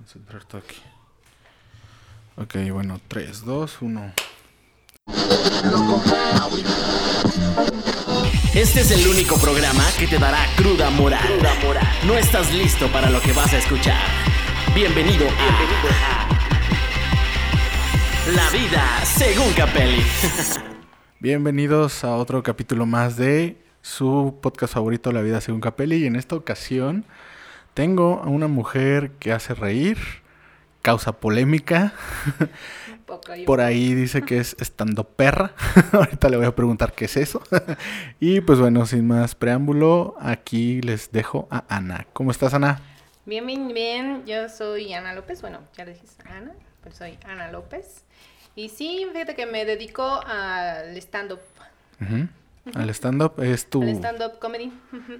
concentrar todo aquí. Ok, bueno, 3, 2, 1. Este es el único programa que te dará cruda moral. No estás listo para lo que vas a escuchar. Bienvenido a La vida según Capelli. Bienvenidos a otro capítulo más de su podcast favorito, La vida según Capelli. Y en esta ocasión tengo a una mujer que hace reír, causa polémica. Por ahí dice que es estando perra. Ahorita le voy a preguntar qué es eso. y pues bueno, sin más preámbulo, aquí les dejo a Ana. ¿Cómo estás, Ana? Bien, bien, bien. Yo soy Ana López. Bueno, ya le dijiste Ana, pero soy Ana López. Y sí, fíjate que me dedico al stand-up. Al stand-up es tu... stand-up comedy.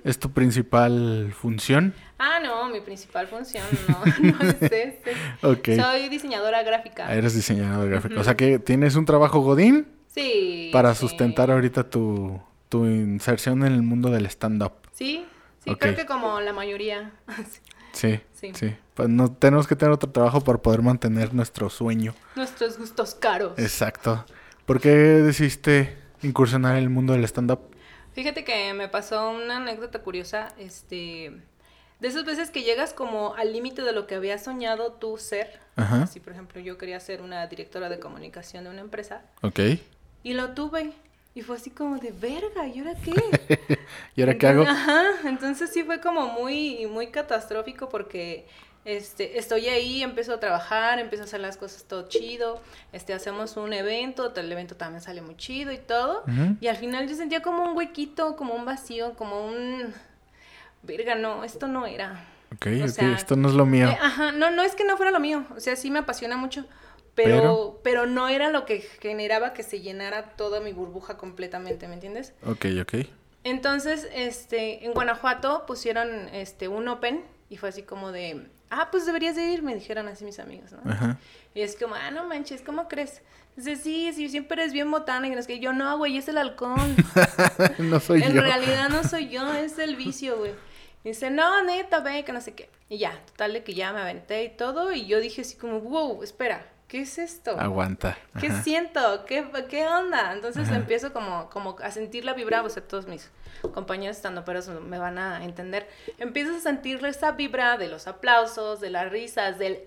¿Es tu principal función? Ah, no, mi principal función no, no es este. Soy diseñadora gráfica. Ah, eres diseñadora gráfica. O sea que tienes un trabajo godín. Sí. Para sustentar ahorita tu, tu inserción en el mundo del stand-up. Sí, sí, creo que como la mayoría. sí, sí. sí. Pues no, tenemos que tener otro trabajo para poder mantener nuestro sueño. Nuestros gustos caros. Exacto. ¿Por qué decidiste incursionar en el mundo del stand-up? Fíjate que me pasó una anécdota curiosa, este, de esas veces que llegas como al límite de lo que había soñado tú ser. Ajá. Si, por ejemplo, yo quería ser una directora de comunicación de una empresa. Ok. Y lo tuve. Y fue así como de verga, ¿y ahora qué? ¿Y ahora qué hago? Ajá, entonces sí fue como muy, muy catastrófico porque este, estoy ahí, empiezo a trabajar, empiezo a hacer las cosas todo chido, este, hacemos un evento, el evento también sale muy chido y todo, y al final yo sentía como un huequito, como un vacío, como un, verga, no, esto no era. Ok, esto no es lo mío. Eh, ajá, no, no es que no fuera lo mío, o sea, sí me apasiona mucho, pero, pero, pero no era lo que generaba que se llenara toda mi burbuja completamente, ¿me entiendes? Ok, ok. Entonces, este, en Guanajuato pusieron, este, un open, y fue así como de, ah, pues deberías de ir, me dijeron así mis amigos, ¿no? Ajá. Y es como, ah, no manches, ¿cómo crees? Dice, sí, sí, siempre eres bien botana. Y no es que yo, no, güey, es el alcohol. no soy yo. En realidad no soy yo, es el vicio, güey. Dice, no, neta, ve, que no sé qué. Y ya, total de que ya me aventé y todo. Y yo dije así como, wow, espera, ¿qué es esto? Aguanta. ¿Qué siento? ¿Qué, ¿Qué onda? Entonces empiezo como, como a sentir la vibra, o sea, todos mis compañeros estando pero me van a entender. Empiezas a sentir esa vibra de los aplausos, de las risas, del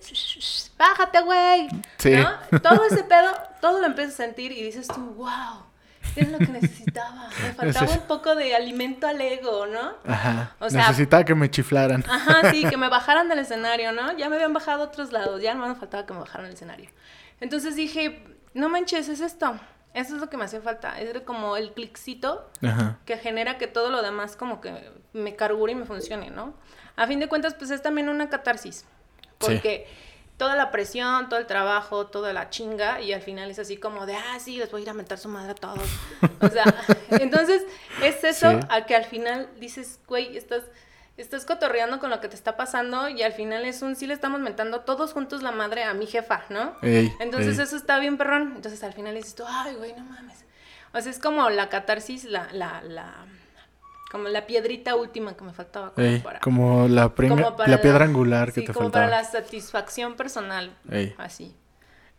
bájate, güey. Sí. Todo ese pedo, todo lo empiezas a sentir y dices tú, wow. Es lo que necesitaba. Me faltaba un poco de alimento al ego, ¿no? Ajá. O sea, necesitaba que me chiflaran. Ajá, sí, que me bajaran del escenario, ¿no? Ya me habían bajado a otros lados, ya no me faltaba que me bajaran del escenario. Entonces dije, no manches, es esto. Eso es lo que me hace falta. Es como el cliccito que genera que todo lo demás como que me cargure y me funcione, ¿no? A fin de cuentas, pues es también una catarsis. Porque toda la presión, todo el trabajo, toda la chinga, y al final es así como de, ah, sí, les voy a ir a mentar su madre a todos. o sea, entonces es eso a que al final dices, güey, estás estás cotorreando con lo que te está pasando y al final es un sí le estamos mentando todos juntos la madre a mi jefa, ¿no? Entonces eso está bien perrón. Entonces al final dices tú, ay, güey, no mames. O sea, es como la catarsis, la, la, la, como la piedrita última que me faltaba. Como, para, como la, la piedra angular que te como para la satisfacción personal. Así.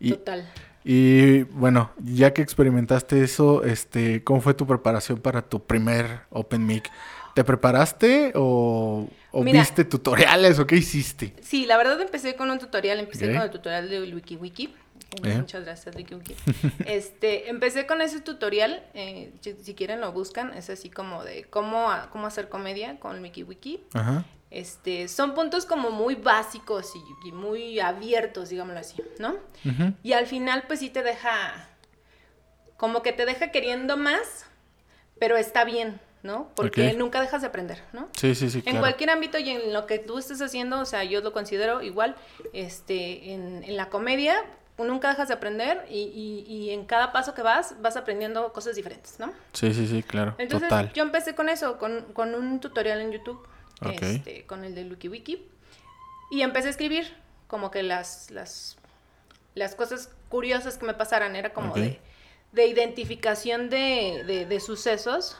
Total. Y bueno, ya que experimentaste eso, este, ¿cómo fue tu preparación para tu primer Open Mic? ¿Te preparaste o, viste tutoriales o qué hiciste? Sí, la verdad empecé con un tutorial, empecé con el tutorial de WikiWiki. Eh. Muchas gracias, WikiWiki. este, empecé con ese tutorial, eh, si, quieren lo buscan, es así como de cómo, cómo hacer comedia con WikiWiki. Ajá. Este, son puntos como muy básicos y, muy abiertos, digámoslo así, ¿no? Y al final, pues sí te deja, como que te deja queriendo más, pero está bien, ¿no? Porque nunca dejas de aprender, ¿no? Sí, sí, sí. En cualquier ámbito y en lo que tú estés haciendo, o sea, yo lo considero igual, este, en, en la comedia, nunca dejas de aprender y, y, y, en cada paso que vas, vas aprendiendo cosas diferentes, ¿no? Sí, sí, sí, claro. Entonces, yo empecé con eso, con, con un tutorial en YouTube, este, con el de LukiWiki, y empecé a escribir como que las, las, las cosas curiosas que me pasaran, era como de de identificación de, de, sucesos,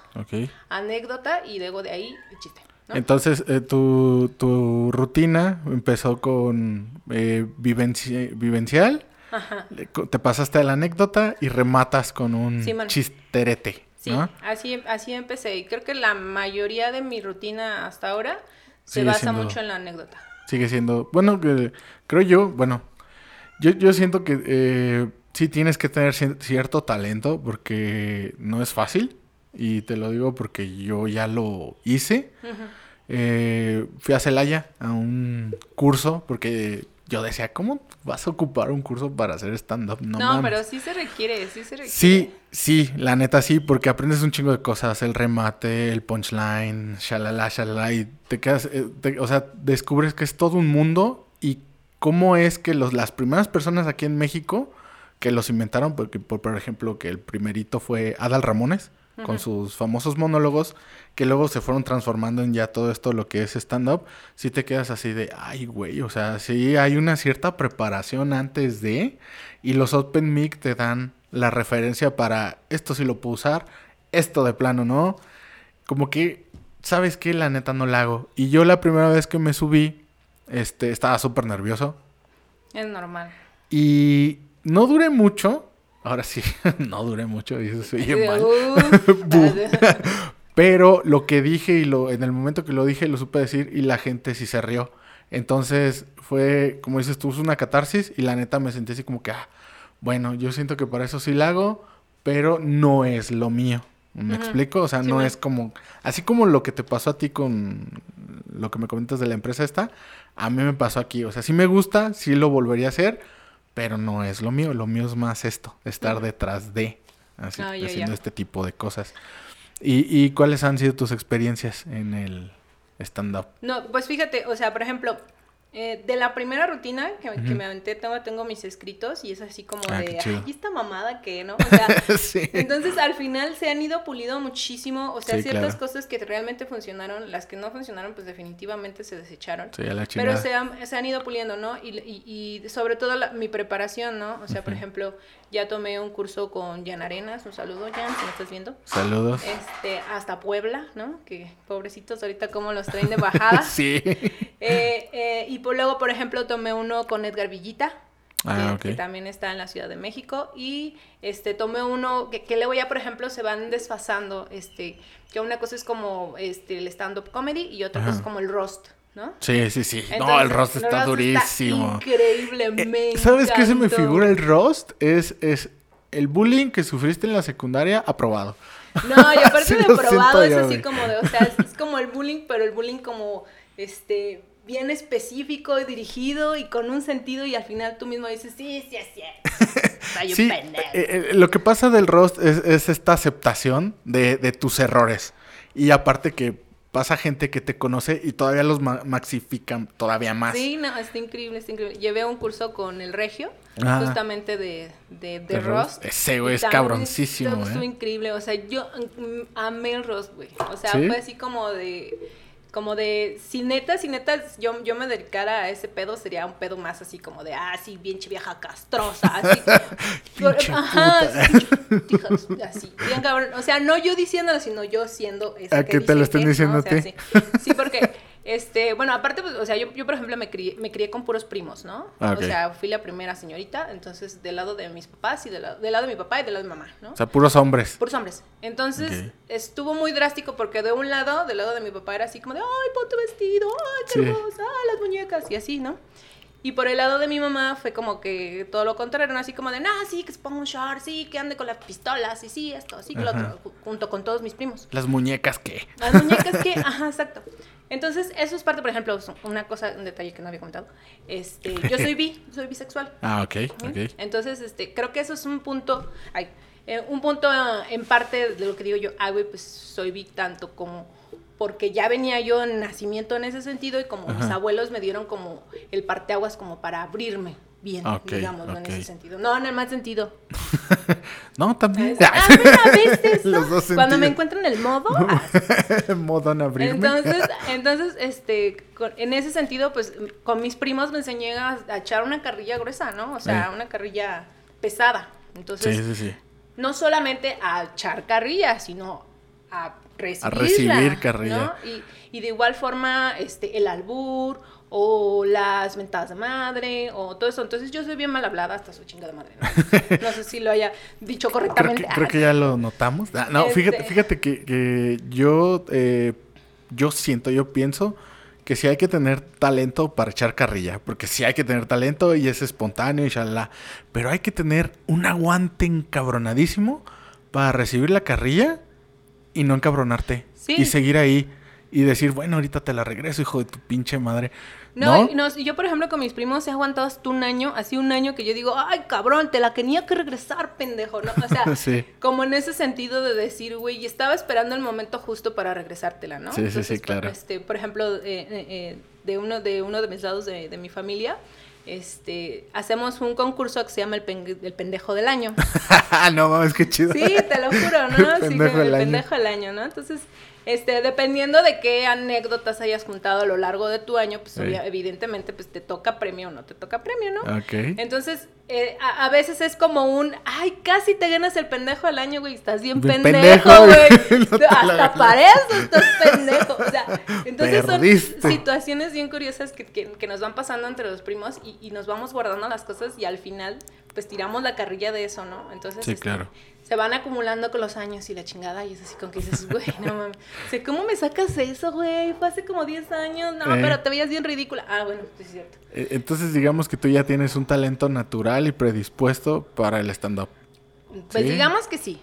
anécdota y luego de ahí el chiste. Entonces, eh, tu, tu, rutina empezó con eh, vivencial, Ajá. te pasaste a la anécdota y rematas con un chisterete. Sí, así, así empecé. Y creo que la mayoría de mi rutina hasta ahora se basa mucho en la anécdota. Sigue siendo, bueno, creo yo, bueno, yo, yo siento que eh, sí tienes que tener cierto talento porque no es fácil. Y te lo digo porque yo ya lo hice. Eh, fui a Celaya a un curso porque yo decía, ¿cómo vas a ocupar un curso para hacer stand-up? No, pero sí se requiere, sí se requiere. Sí, sí, la neta sí, porque aprendes un chingo de cosas, el remate, el punchline, shalala, shalala, y te quedas, eh, o sea, descubres que es todo un mundo y cómo es que los, las primeras personas aquí en México que los inventaron, porque por, por ejemplo, que el primerito fue Adal Ramones, con sus famosos monólogos, que luego se fueron transformando en ya todo esto lo que es stand-up, si te quedas así de, ay, güey, o sea, sí hay una cierta preparación antes de, y los Open Mic te dan la referencia para esto sí lo puedo usar, esto de plano, ¿no? Como que, ¿sabes qué? La neta no la hago. Y yo la primera vez que me subí, este, estaba súper nervioso. Es normal. Y no duré mucho, Ahora sí, no duré mucho y eso se oye mal. Pero lo que dije y lo en el momento que lo dije lo supe decir y la gente sí se rió. Entonces fue, como dices tú, una catarsis y la neta me sentí así como que, ah, bueno, yo siento que para eso sí la hago, pero no es lo mío. ¿Me explico? O sea, no es como, así como lo que te pasó a ti con lo que me comentas de la empresa esta, a mí me pasó aquí. O sea, sí me gusta, sí lo volvería a hacer, pero no es lo mío, lo mío es más esto, estar detrás de, así, ah, haciendo este tipo de cosas. ¿Y, ¿Y cuáles han sido tus experiencias en el stand-up? No, pues fíjate, o sea, por ejemplo, eh, de la primera rutina que, me aventé, tengo, tengo mis escritos y es así como ah, de, ay, esta mamada que, ¿no? O sea, entonces al final se han ido pulido muchísimo, o sea, ciertas cosas que realmente funcionaron, las que no funcionaron, pues definitivamente se desecharon. pero se han, se han ido puliendo, ¿no? Y, y, y sobre todo mi preparación, ¿no? O sea, por ejemplo, ya tomé un curso con Jan Arenas, un saludo Jan, si me estás viendo. Saludos. Este, hasta Puebla, ¿no? Que pobrecitos ahorita como los traen de bajada. sí. Eh, eh, y luego, por ejemplo, tomé uno con Edgar Villita. Ah, que, también está en la Ciudad de México y este tomé uno que, que, luego ya por ejemplo se van desfasando este que una cosa es como este el stand up comedy y otra cosa es como el roast ¿no? Sí, sí, sí. no, el roast está durísimo. increíblemente. Eh, ¿Sabes qué se me figura el roast? Es, es el bullying que sufriste en la secundaria aprobado. No, y aparte de aprobado es así como de, o sea, es como el bullying, pero el bullying como este bien específico y dirigido y con un sentido y al final tú mismo dices, sí, sí, sí. Soy sí, eh, eh, lo que pasa del roast es, esta aceptación de, tus errores. Y aparte que pasa gente que te conoce y todavía los maxifican todavía más. Sí, no, está increíble, está increíble. Llevé un curso con el Regio, ah. justamente de, de, de, roast. Ese güey es cabroncísimo, Estuvo ¿eh? increíble, o sea, yo amé el roast, güey. O sea, fue así como de como de, si neta, si neta yo, yo me dedicara a ese pedo, sería un pedo más así como de, ah, sí, bien vieja castrosa, así. ajá, así, bien cabrón. O sea, no yo diciéndolo, sino yo siendo esa ¿A que, te lo estén diciendo a ti? sí, porque este, bueno, aparte, pues, o sea, yo, yo por ejemplo me crié, me crié con puros primos, ¿no? Ah, o sea, fui la primera señorita, entonces del lado de mis papás y del lado, del lado de mi papá y del lado de mi mamá, ¿no? O sea, puros hombres. Puros hombres. Entonces, estuvo muy drástico porque de un lado, del lado de mi papá era así como de, ay, pon tu vestido, ay, qué hermosa, ay, las muñecas, y así, ¿no? Y por el lado de mi mamá fue como que todo lo contrario, así como de, no, sí, que se ponga un short, sí, que ande con las pistolas, y sí, esto, así que lo otro, junto con todos mis primos. Las muñecas qué. Las muñecas qué, ajá, exacto. Entonces, eso es parte, por ejemplo, una cosa, un detalle que no había comentado. Este, yo soy bi, soy bisexual. Ah, ok, ok. Entonces, este, creo que eso es un punto, ay, eh, un punto ah, en parte de lo que digo yo, ah, güey, pues soy bi tanto como porque ya venía yo en nacimiento en ese sentido y como mis abuelos me dieron como el parteaguas como para abrirme bien, digamos, en ese sentido. No, en el mal sentido. no, también. Ah, eso? Cuando me encuentro en el modo. Ah. modo en abrirme. Entonces, entonces, este, en ese sentido, pues, con mis primos me enseñé a, echar una carrilla gruesa, ¿no? O sea, una carrilla pesada. Entonces, sí, sí, sí. no solamente a echar carrilla, sino a recibirla, a recibir carrilla. Y, y, de igual forma, este, el albur o las mentadas de madre o todo eso. Entonces yo soy bien mal hablada hasta su chinga de madre. No, sé si lo haya dicho correctamente. Creo que, ya lo notamos. Ah, no, fíjate, este. fíjate que, que yo, eh, yo siento, yo pienso que sí hay que tener talento para echar carrilla, porque sí hay que tener talento y es espontáneo y shalala, pero hay que tener un aguante encabronadísimo para recibir la carrilla y no encabronarte y seguir ahí y decir, bueno, ahorita te la regreso, hijo de tu pinche madre. No, ¿No? yo por ejemplo con mis primos he aguantado hasta un año, así un año que yo digo, ay cabrón, te la tenía que regresar, pendejo, ¿no? O sea, como en ese sentido de decir, güey, estaba esperando el momento justo para regresártela, ¿no? Sí, sí, sí, claro. Este, por ejemplo, eh, eh, eh, de, uno, de uno de mis lados de, mi familia, este, hacemos un concurso que se llama el, pendejo del año. no mames, qué chido. Sí, te lo juro, ¿no? El pendejo, sí, el pendejo del año, ¿no? Entonces, este, dependiendo de qué anécdotas hayas juntado a lo largo de tu año, pues evidentemente pues te toca premio o no te toca premio, ¿no? Ok. Entonces, eh, a, veces es como un, ay, casi te ganas el pendejo al año, güey, estás bien pendejo, güey. Hasta para eso estás pendejo. O sea, entonces son situaciones bien curiosas que, que, nos van pasando entre los primos y, y, nos vamos guardando las cosas y al final, pues tiramos la carrilla de eso, ¿no? Entonces, sí, este, claro se van acumulando con los años y la chingada, y es así con que dices, güey, no mames. O ¿cómo me sacas eso, güey? Fue hace como 10 años, no, eh. pero te veías bien ridícula. Ah, bueno, pues es cierto. Eh, entonces, digamos que tú ya tienes un talento natural y predispuesto para el stand-up. Pues digamos que sí.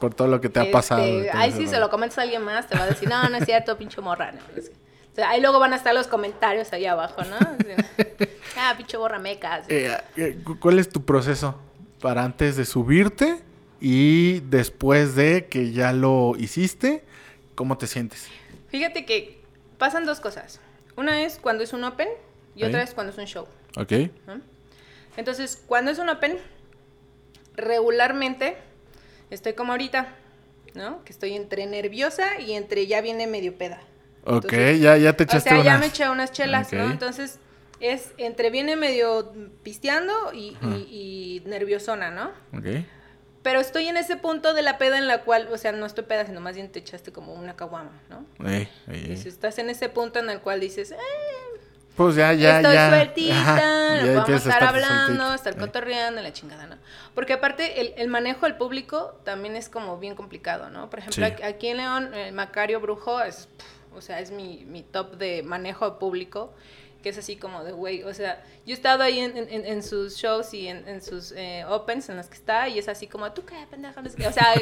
Por todo lo que te ha pasado. Este, ahí sí se lo comentas a alguien más, te va a decir, no, no es cierto, pinche morra. o sea, ahí luego van a estar los comentarios ahí abajo, ¿no? ah, pinche borra mecas. Eh, ¿Cuál es tu proceso para antes de subirte? Y después de que ya lo hiciste, ¿cómo te sientes? Fíjate que pasan dos cosas. Una es cuando es un open y otra es cuando es un show. Ok. Entonces, cuando es un open, regularmente estoy como ahorita, ¿no? Que estoy entre nerviosa y entre ya viene medio peda. ok, ya, ya te echaste O sea, ya me eché unas chelas, ¿no? Entonces, es entre viene medio pisteando y, y, y nerviosona, ¿no? Ok. Pero estoy en ese punto de la peda en la cual, o sea, no estoy peda, sino más bien te echaste como una caguama, ¿no? Y si estás en ese punto en el cual dices, eh, pues ya, ya, estoy ya. sueltita, lo podemos estar, hablando, estar cotorreando, la chingada, ¿no? Porque aparte, el, el, manejo del público también es como bien complicado, ¿no? Por ejemplo, aquí en León, el Macario Brujo es, o sea, es mi, mi top de manejo de público que es así como de, güey, o sea, yo he estado ahí en, en, en sus shows y en, en sus eh, opens en los que está y es así como, ¿tú qué, pendeja? O sea,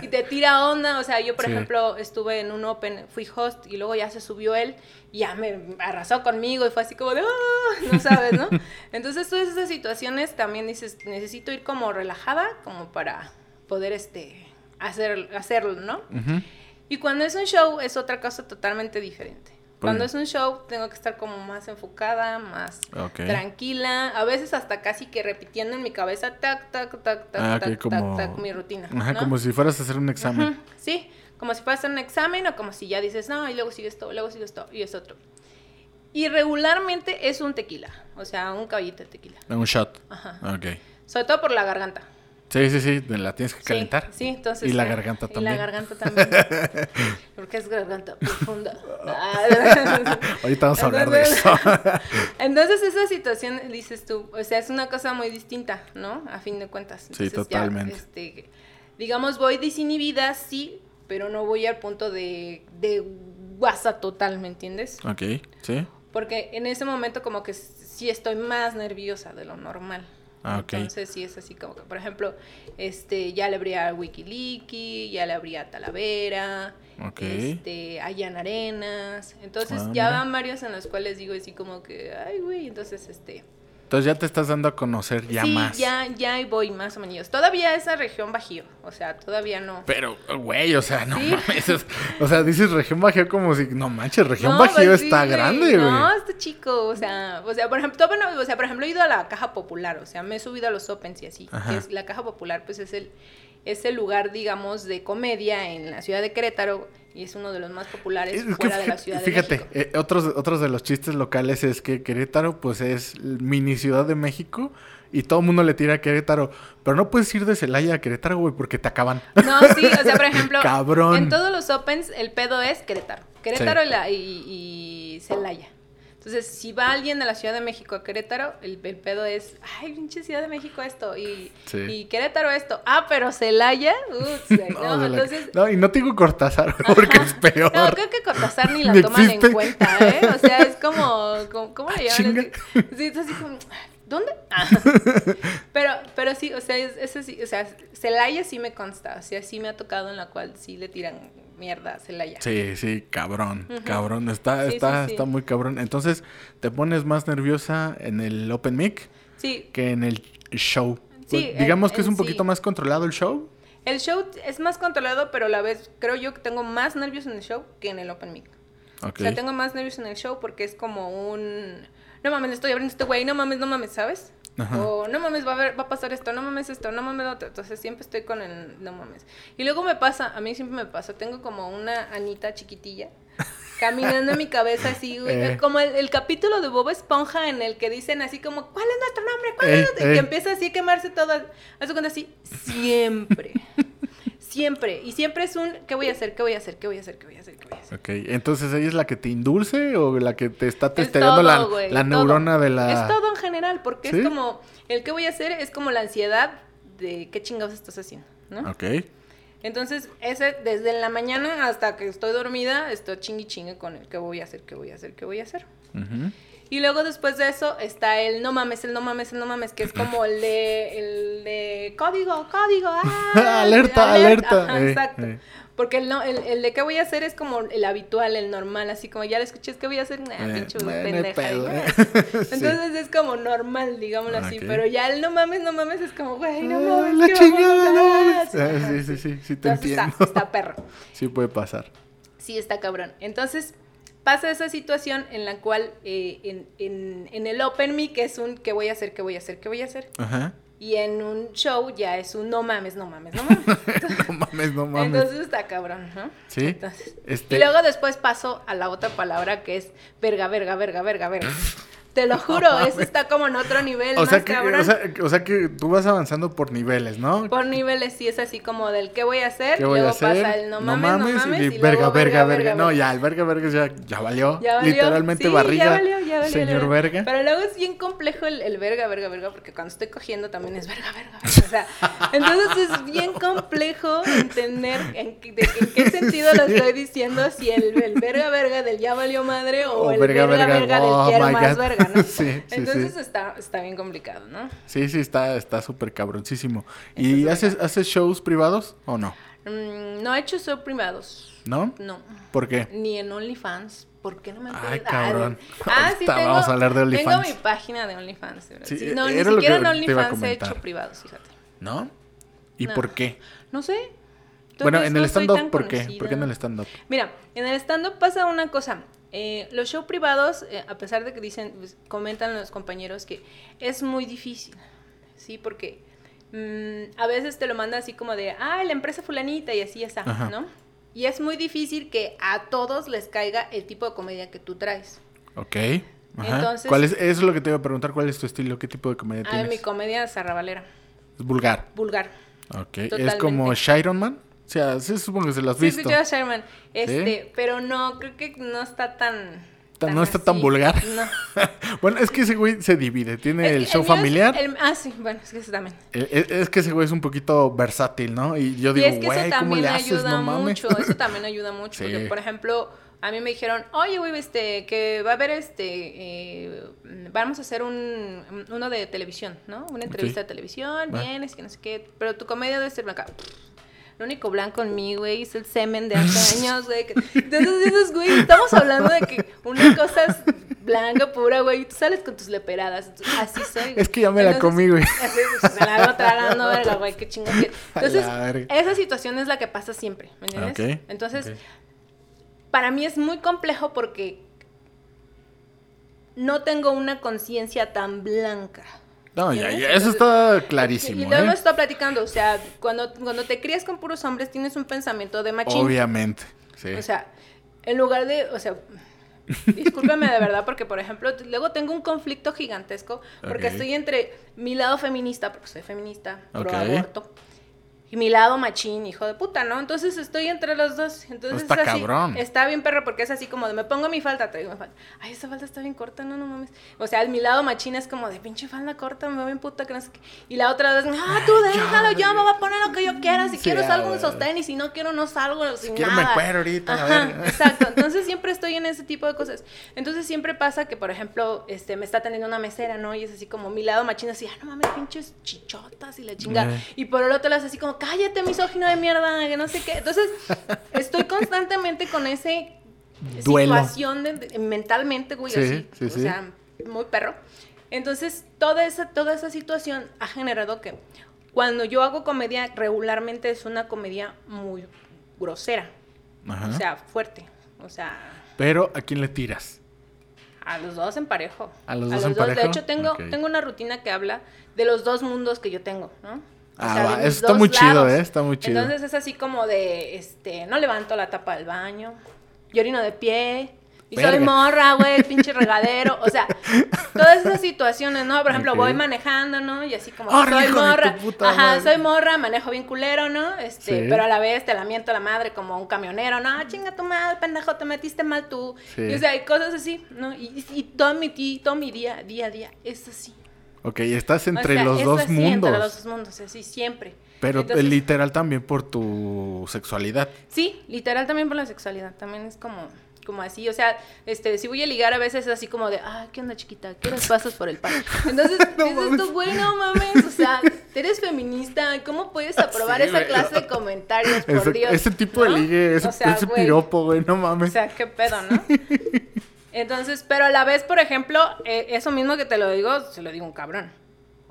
y te tira onda, o sea, yo por ejemplo estuve en un open, fui host y luego ya se subió él y ya me arrasó conmigo y fue así como de, ¡Ah! no sabes, ¿no? Entonces todas esas situaciones también dices, necesito ir como relajada como para poder, este, hacer, hacerlo, ¿no? Y cuando es un show es otra cosa totalmente diferente. Cuando es un show tengo que estar como más enfocada, más tranquila, a veces hasta casi que repitiendo en mi cabeza tac tac tac tac ah, tac, tac tac mi rutina. Ajá, como si fueras a hacer un examen. Sí, como si fueras a hacer un examen o como si ya dices, "No, y luego sigue esto, luego sigue esto y es otro." Y regularmente es un tequila, o sea, un caballito de tequila. Un shot. Ajá. Ok. Sobre todo por la garganta. Sí, sí, sí, la tienes que calentar. Sí, entonces. Y la garganta también. Y la garganta también. Porque es garganta profunda. Ahorita vamos a hablar de eso. entonces, esa situación, dices tú, o sea, es una cosa muy distinta, ¿no? A fin de cuentas. sí, totalmente. este, digamos, voy desinhibida, sí, pero no voy al punto de, de guasa total, ¿me entiendes? Ok, sí. Porque en ese momento, como que sí estoy más nerviosa de lo normal. Ah, Entonces sí es así como que, por ejemplo, este, ya le abría a Wikileaks, ya le abría Talavera, este, a Jan Arenas. Entonces ah, ya van varios en los cuales digo así como que, ay, güey, entonces este entonces ya te estás dando a conocer ya más. Sí, ya, ya voy más o menos. Todavía esa región bajío, o sea, todavía no. Pero, güey, o sea, no mames. o sea, dices región bajío como si, no manches, región bajío pues está grande, güey. No, chico, o sea, o sea, por ejemplo, o sea, por ejemplo, he ido a la Caja Popular, o sea, me he subido a los Opens y así. Que es, la Caja Popular, pues es el, es el lugar, digamos, de comedia en la ciudad de Querétaro y es uno de los más populares fuera de la ciudad de México. Fíjate, otros, otros de los chistes locales es que Querétaro, pues es mini ciudad de México y todo el mundo le tira a Querétaro. Pero no puedes ir de Celaya a Querétaro, güey, porque te acaban. No, sí, o sea, por ejemplo, Cabrón. en todos los Opens el pedo es Querétaro. Querétaro la, y, y Celaya. Entonces, si va alguien de la Ciudad de México a Querétaro, el, el pedo es, ay, pinche Ciudad de México esto, y, y Querétaro esto. Ah, pero Celaya, uh, no, no, entonces... No, y no digo Cortázar, porque es peor. No, creo que Cortázar ni la toman en cuenta, ¿eh? O sea, es como, como ¿cómo le llaman? Sí, es así como, ¿dónde? Ah. Pero, pero sí, o sea, ese sí, o sea, Celaya sí me consta, o sea, sí me ha tocado en la cual sí le tiran mierda Celaya. Sí, sí, cabrón, cabrón, está, está, está muy cabrón. Entonces, ¿te pones más nerviosa en el Open Mic? Sí. Que en el show. Sí, digamos que es un poquito más controlado el show. El show es más controlado, pero a la vez creo yo que tengo más nervios en el show que en el Open Mic. O sea, tengo más nervios en el show porque es como un... No mames, le estoy abriendo este güey, no mames, no mames, ¿sabes? O no mames, va a, ver, va a pasar esto, no mames esto, no mames otro. Entonces siempre estoy con el no mames. Y luego me pasa, a mí siempre me pasa, tengo como una Anita chiquitilla caminando en mi cabeza así, eh. como el, capítulo de Bob Esponja en el que dicen así como, ¿cuál es nuestro nombre? ¿Cuál es eh, nuestro? Y que eh. empieza así a quemarse todo. Hace cuenta así, siempre. Siempre. Y siempre es un, ¿qué voy a hacer? ¿Qué voy a hacer? ¿Qué voy a hacer? ¿Qué voy a hacer? ¿Qué voy a hacer? Ok, entonces ella es la que te indulce o la que te está testeando la, la neurona de la... Es todo en general, porque es como, el qué voy a hacer es como la ansiedad de qué chingados estás haciendo, ¿no? Ok. Entonces, ese, desde la mañana hasta que estoy dormida, estoy chingui chingue con el qué voy a hacer, qué voy a hacer, qué voy a hacer. Y luego después de eso está el no mames, el no mames, el no mames, que es como el de, el de código, código, ah, alerta, alerta. Eh, exacto. Eh. Porque el, no, el, el, de qué voy a hacer es como el habitual, el normal, así como ya le escuché, ¿qué voy a hacer? Nah, eh, pinche pendeja. Entonces es como normal, digámoslo así. Pero ya el no mames, no mames es como, güey, no mames. La chingada, no mames. Sí, sí, sí, sí, te entiendo. Está, está perro. Sí puede pasar. Sí, está cabrón. Entonces, pasa esa situación en la cual eh, en, en, en, el Open Me, que es un ¿qué voy a hacer? ¿Qué voy a hacer? ¿Qué voy a hacer? Ajá. Y en un show ya es un no mames, no mames, no mames. no mames, no mames. Entonces está cabrón, ¿no? Sí. Entonces, este... Y luego después paso a la otra palabra que es verga, verga, verga, verga, verga. Te lo juro, eso está como en otro nivel. O, sea que, o, sea, que tú vas avanzando por niveles, ¿no? Por niveles, sí, es así como del qué voy a hacer. ¿Qué voy luego a hacer? pasa el no mames, no mames. y, verga, verga, verga, No, ya, el verga, verga ya, ya valió. Ya valió. Literalmente barriga. Ya valió, ya señor verga. Pero luego es bien complejo el, el, verga, verga, verga, porque cuando estoy cogiendo también es verga, verga, verga. O sea, entonces es bien complejo entender en, de, en qué sentido lo estoy diciendo, si el, el, verga, verga del ya valió madre o, oh, el verga, verga, verga, del oh quiero más verga. sí, Entonces Está, está bien complicado, ¿no? Sí, sí, está está súper cabroncísimo. ¿Y haces, haces shows privados o no? Mm, no he hecho shows privados. ¿No? No. ¿Por qué? Ni en OnlyFans. ¿Por qué no me Ay, cabrón. Ah, sí, tengo, vamos a hablar de OnlyFans. Tengo mi página de OnlyFans. Sí, no, ni siquiera en OnlyFans he hecho privados, fíjate. ¿No? ¿Y por qué? No sé. Bueno, en el stand-up, ¿por qué? ¿Por qué en el stand-up? Mira, en el stand-up pasa una cosa. Eh, los shows privados, eh, a pesar de que dicen, pues, comentan los compañeros que es muy difícil, ¿sí? Porque mm, a veces te lo manda así como de, ah, la empresa fulanita y así está, ¿no? Y es muy difícil que a todos les caiga el tipo de comedia que tú traes. Ok. Entonces, ¿Cuál es, eso es lo que te iba a preguntar, ¿cuál es tu estilo? ¿Qué tipo de comedia ah, tienes? mi comedia es arrabalera. Es vulgar. Vulgar. Ok. ¿Es como Shiron Man? O sea, sí supongo que se las has visto. Sí, sí, Sherman. Este, pero no, creo que no está tan... no está tan vulgar. No. bueno, es que ese güey se divide. Tiene el show familiar. ah, sí, bueno, es que ese también. Eh, eh, es, que ese güey es un poquito versátil, ¿no? Y yo digo, güey, ¿cómo le haces? No mames. Mucho, eso también ayuda mucho. Porque, por ejemplo, a mí me dijeron, oye, güey, este, que va a haber este, eh, vamos a hacer un, uno de televisión, ¿no? Una entrevista de televisión, vienes, que no sé qué, pero tu comedia debe ser blanca. Lo único blanco en mí, güey, es el semen de hace años, güey. Entonces dices, güey, estamos hablando de que una cosa es blanca, pura, güey, y tú sales con tus leperadas. Así soy. Es que ya me la comí, güey. Así, pues, me la hago tragando, verga, güey, qué chingón. Entonces, esa situación es la que pasa siempre, ¿me entiendes? Entonces, para mí es muy complejo porque no tengo una conciencia tan blanca. No, ya, ya, eso está clarísimo. Y luego ¿eh? está platicando, o sea, cuando, cuando te crías con puros hombres tienes un pensamiento de machín. Obviamente, sí. O sea, en lugar de, o sea, discúlpeme de verdad porque, por ejemplo, luego tengo un conflicto gigantesco porque estoy entre mi lado feminista, porque soy feminista, pro Ok. aborto, y mi lado machín, hijo de puta, ¿no? Entonces estoy entre los dos. Entonces Está es así, cabrón. Está bien perro porque es así como de me pongo mi falda, traigo mi falda. Ay, esa falda está bien corta, no, no mames. O sea, mi lado machín es como de pinche falda corta, me voy en puta, que no sé qué. Y la otra vez, ah, tú déjalo, yo me voy a poner lo que yo quiera. Si Sí, quiero salgo en sostén y si no quiero no salgo sin quiero me nada. cuero ahorita, exacto. Entonces siempre estoy en ese tipo de cosas. Entonces siempre pasa que, por ejemplo, este, me está atendiendo una mesera, ¿no? Y es así como mi lado machín así, ah, no mames, pinches chichotas y la chingada. Y por el otro lado es así como, cállate, misógino de mierda, que no sé qué. Entonces, estoy constantemente con ese Duelo. situación de, de- mentalmente, güey, Sí, así. sí, o sí. sea, muy perro. Entonces, toda esa, toda esa situación ha generado que cuando yo hago comedia, regularmente es una comedia muy grosera. Ajá. O sea, fuerte. O sea, Pero, ¿a quién le tiras? a los dos en parejo. ¿A los dos en De parejo? hecho, tengo, tengo una rutina que habla de los dos mundos que yo tengo, ¿no? Ah, va, está muy chido. ¿eh? Está muy chido. Entonces es así como de, este, no levanto la tapa del baño, yo orino de pie, y soy morra, güey, pinche regadero, o sea, todas esas situaciones, ¿no? Por ejemplo, voy manejando, ¿no? Y así como, ¡Arre, soy morra, ajá, madre! soy morra, manejo bien culero, ¿no? Este, Sí. pero a la vez te lamento la madre como un camionero, no, chinga tu madre, pendejo, te metiste mal tú. Sí. Y, o sea, hay cosas así, ¿no? Y, y todo, mi, todo mi día, día a día es así. Ok, estás O entre sea, los dos mundos. Entre los dos mundos, así, siempre. Pero Entonces- eh, literal también por tu sexualidad. Sí, literal también por la sexualidad, también es como, como así, o sea, este, si voy a ligar a veces es así como de, ah, ¿qué onda chiquita? ¿Qué horas pasas por el parque? Entonces, No dices tú, güey, no mames, o sea, eres feminista, ¿cómo puedes aprobar Sí, esa clase de comentarios, por Ese, Dios? ese tipo ¿no? de ligue, ese, O sea, ese piropo, güey, no O mames. sea, qué pedo, ¿no? Entonces, pero a la vez, por ejemplo, eh, eso mismo que te lo digo, se lo digo a un cabrón.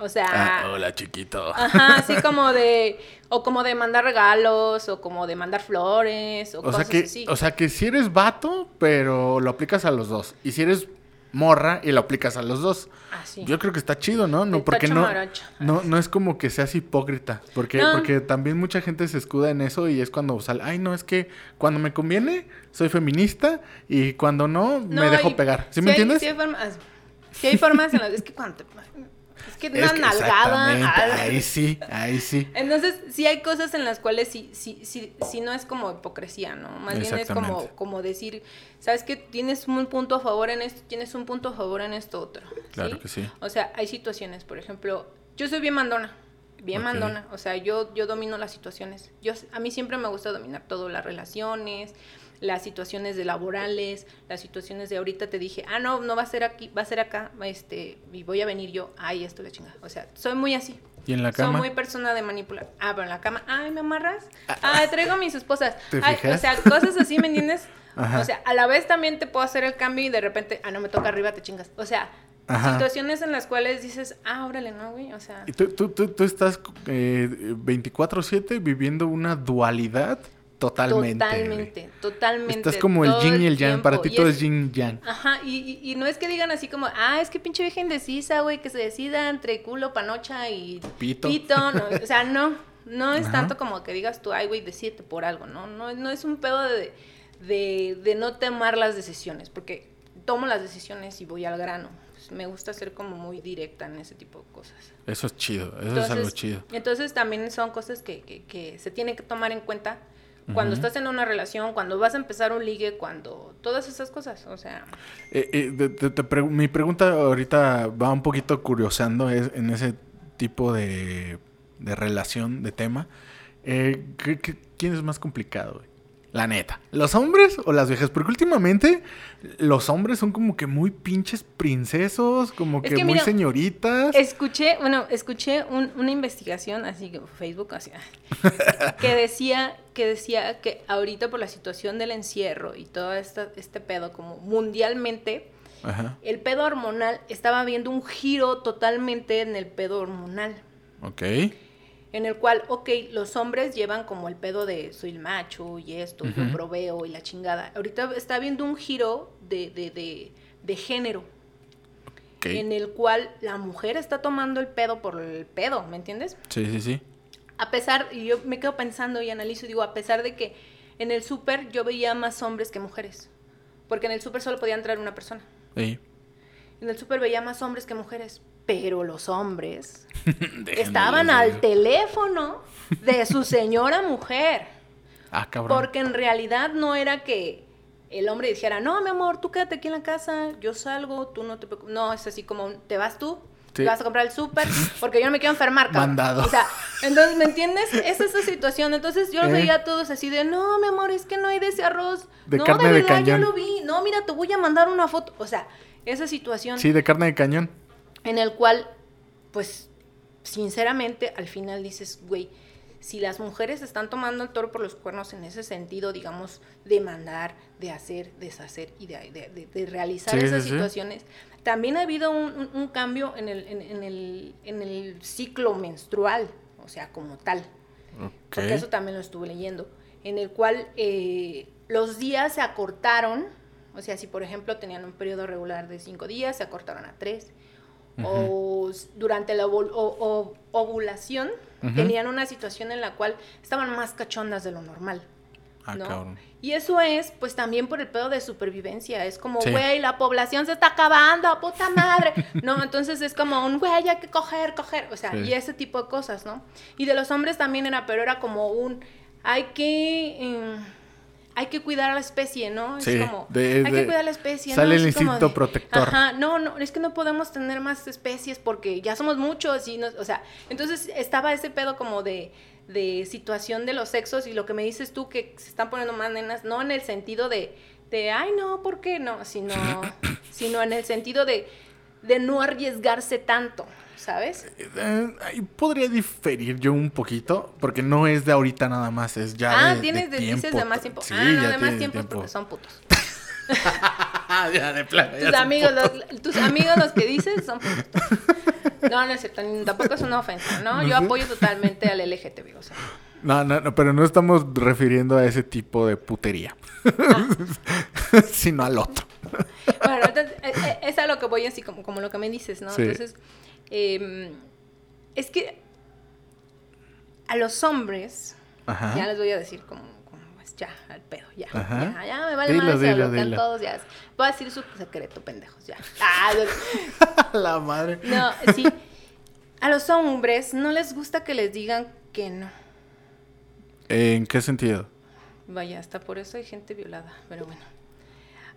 O sea, Ah, hola, chiquito. Ajá, así como de, o como de mandar regalos, o como de mandar flores, o, O sea cosas que, así. o sea que si eres vato, pero lo aplicas a los dos. Y si eres morra y lo aplicas a los dos. Así. Yo creo que está chido, ¿no? No, porque no, no, no es como que seas hipócrita. Porque, No. porque también mucha gente se escuda en eso y es cuando sale, ay, no, es que cuando me conviene, soy feminista y cuando no, me dejo y pegar. ¿Sí me hay- entiendes? Sí hay formas, hay formas en las... Es que cuando te... Es que una Es que nalgada... ah, ahí sí, ahí sí. Entonces, sí hay cosas en las cuales sí, sí, sí, sí no es como hipocresía, ¿no? Más bien es como, como decir, ¿sabes qué? Tienes un punto a favor en esto, tienes un punto a favor en esto otro. Claro que sí. O sea, hay situaciones, por ejemplo, yo soy bien mandona, bien mandona, o sea, yo, yo domino las situaciones. Yo, a mí siempre me gusta dominar todo, las relaciones, las situaciones de laborales, las situaciones de ahorita te dije, ah, no, no va a ser aquí, va a ser acá, este, y voy a venir yo, ay, esto la chingada. O sea, soy muy así. ¿Y en la Soy cama? muy persona de manipular. Ah, pero en la cama, ay, ¿me amarras? Ay, traigo a mis esposas. ¿Te Ay, fijas? o sea, cosas así, ¿me entiendes? Ajá. O sea, a la vez también te puedo hacer el cambio y de repente, ah, no me toca arriba, te chingas. O sea, Ajá. situaciones en las cuales dices, ah, órale, ¿no, güey? O sea, Y tú, tú, tú, tú estás eh, 24-7 viviendo una dualidad totalmente. totalmente, totalmente. Estás como el yin y el yang. Para ti todo es yin y yang. Ajá, y, y- y no es que digan así como, ah, es que pinche vieja indecisa, güey, que se decida entre culo, panocha y Pito. no, o sea, no, no es Ajá. tanto como que digas tú, ay, güey, decídete por algo, ¿no? No, no es un pedo de, de, de no tomar las decisiones, porque tomo las decisiones y voy al grano. Me gusta ser como muy directa en ese tipo de cosas. Eso es chido. Eso es algo chido. Entonces también son cosas que, que- que se tienen que tomar en cuenta cuando estás en una relación, cuando vas a empezar un ligue, cuando todas esas cosas, o sea, Eh, eh, te- te- te pregu- mi pregunta ahorita va un poquito curiosando es, en ese tipo de, de relación, de tema. Eh, ¿qué- qué- quién es más complicado? La neta. ¿Los hombres o las viejas? Porque últimamente los hombres son como que muy pinches princesos, como Es que, que muy mira, señoritas. Escuché, bueno, escuché un- una investigación, así que Facebook, así, que decía, que decía que ahorita por la situación del encierro y todo esta, este pedo como mundialmente, Ajá. el pedo hormonal estaba viendo un giro totalmente en el pedo hormonal. Ok. En el cual, ok, los hombres llevan como el pedo de soy el macho y esto, yo Ujú. proveo y la chingada. Ahorita está viendo un giro de, de, de, de género. en el cual la mujer está tomando el pedo por el pedo, ¿me entiendes? Sí, sí, sí. A pesar, y yo me quedo pensando y analizo y digo, a pesar de que en el súper yo veía más hombres que mujeres, porque en el súper solo podía entrar una persona. Sí. En el súper veía más hombres que mujeres, pero los hombres estaban al teléfono de su señora mujer. Ah, cabrón. Porque en realidad no era que el hombre dijera, no, mi amor, tú quédate aquí en la casa, yo salgo, tú no te preocupes. No, es así como, te vas tú, te vas a comprar el súper, porque yo no me quiero enfermar, cabrón. Mandado. O sea, entonces, ¿me entiendes? Es esa situación. Entonces yo lo veía a todos así de, no, mi amor, es que no hay de ese arroz. De no, carne de, cañón. Yo lo vi. No, mira, te voy a mandar una foto. O sea, esa situación. Sí, de carne de cañón. En el cual, pues, sinceramente, al final dices, güey, si las mujeres están tomando el toro por los cuernos en ese sentido, digamos, de mandar, de hacer, deshacer y de, realizar esas situaciones, también ha habido un, cambio en el, en, el, en el ciclo menstrual, o sea, como tal. Porque eso también lo estuve leyendo, en el cual eh, los días se acortaron, o sea, si por ejemplo tenían un periodo regular de cinco días, se acortaron a tres o durante la ovulación tenían una situación en la cual estaban más cachondas de lo normal. Ah, ¿no? Y eso es, pues también por el pedo de supervivencia. Es como, güey, la población se está acabando, puta madre. no, entonces es como un, güey, hay que coger, coger. O sea, y ese tipo de cosas, ¿no? Y de los hombres también era, pero era como un, hay que. Em, hay que cuidar a la especie, ¿no? Es como, hay que cuidar a la especie. Sale el instinto protector. Ajá, no, no, es que no podemos tener más especies porque ya somos muchos y no, o sea, entonces estaba ese pedo como de, de situación de los sexos y lo que me dices tú que se están poniendo más nenas, no en el sentido de, de ay, no, ¿por qué no? Sino, sino en el sentido de, de no arriesgarse tanto. ¿Sabes? Eh, ahí podría diferir yo un poquito, porque no es de ahorita nada más, es ya ah, tienes, de, dices de más tiempo. Sí, ah, no, de más tiempo, porque son putos. ya, de plano. Tus, amigos, los, tus amigos, los que dices, son putos. No, no es cierto, tampoco es una ofensa, ¿no? Yo apoyo totalmente al LGTB, o sea. No, no, no, pero no estamos refiriendo a ese tipo de putería, ah. sino al otro. Bueno, entonces, eh, eh, es a lo que voy así como, como lo que me dices, ¿no? Entonces, Em, es que a los hombres, ya les voy a decir como, es ya, al pedo, ya, ya, ya, me vale más, ya lo todos, ya. Voy a decir su secreto, pendejos, ya. Ah, La madre. No, sí. A los hombres no les gusta que les digan que no. ¿En qué sentido? Vaya, hasta por eso hay gente violada, pero bueno.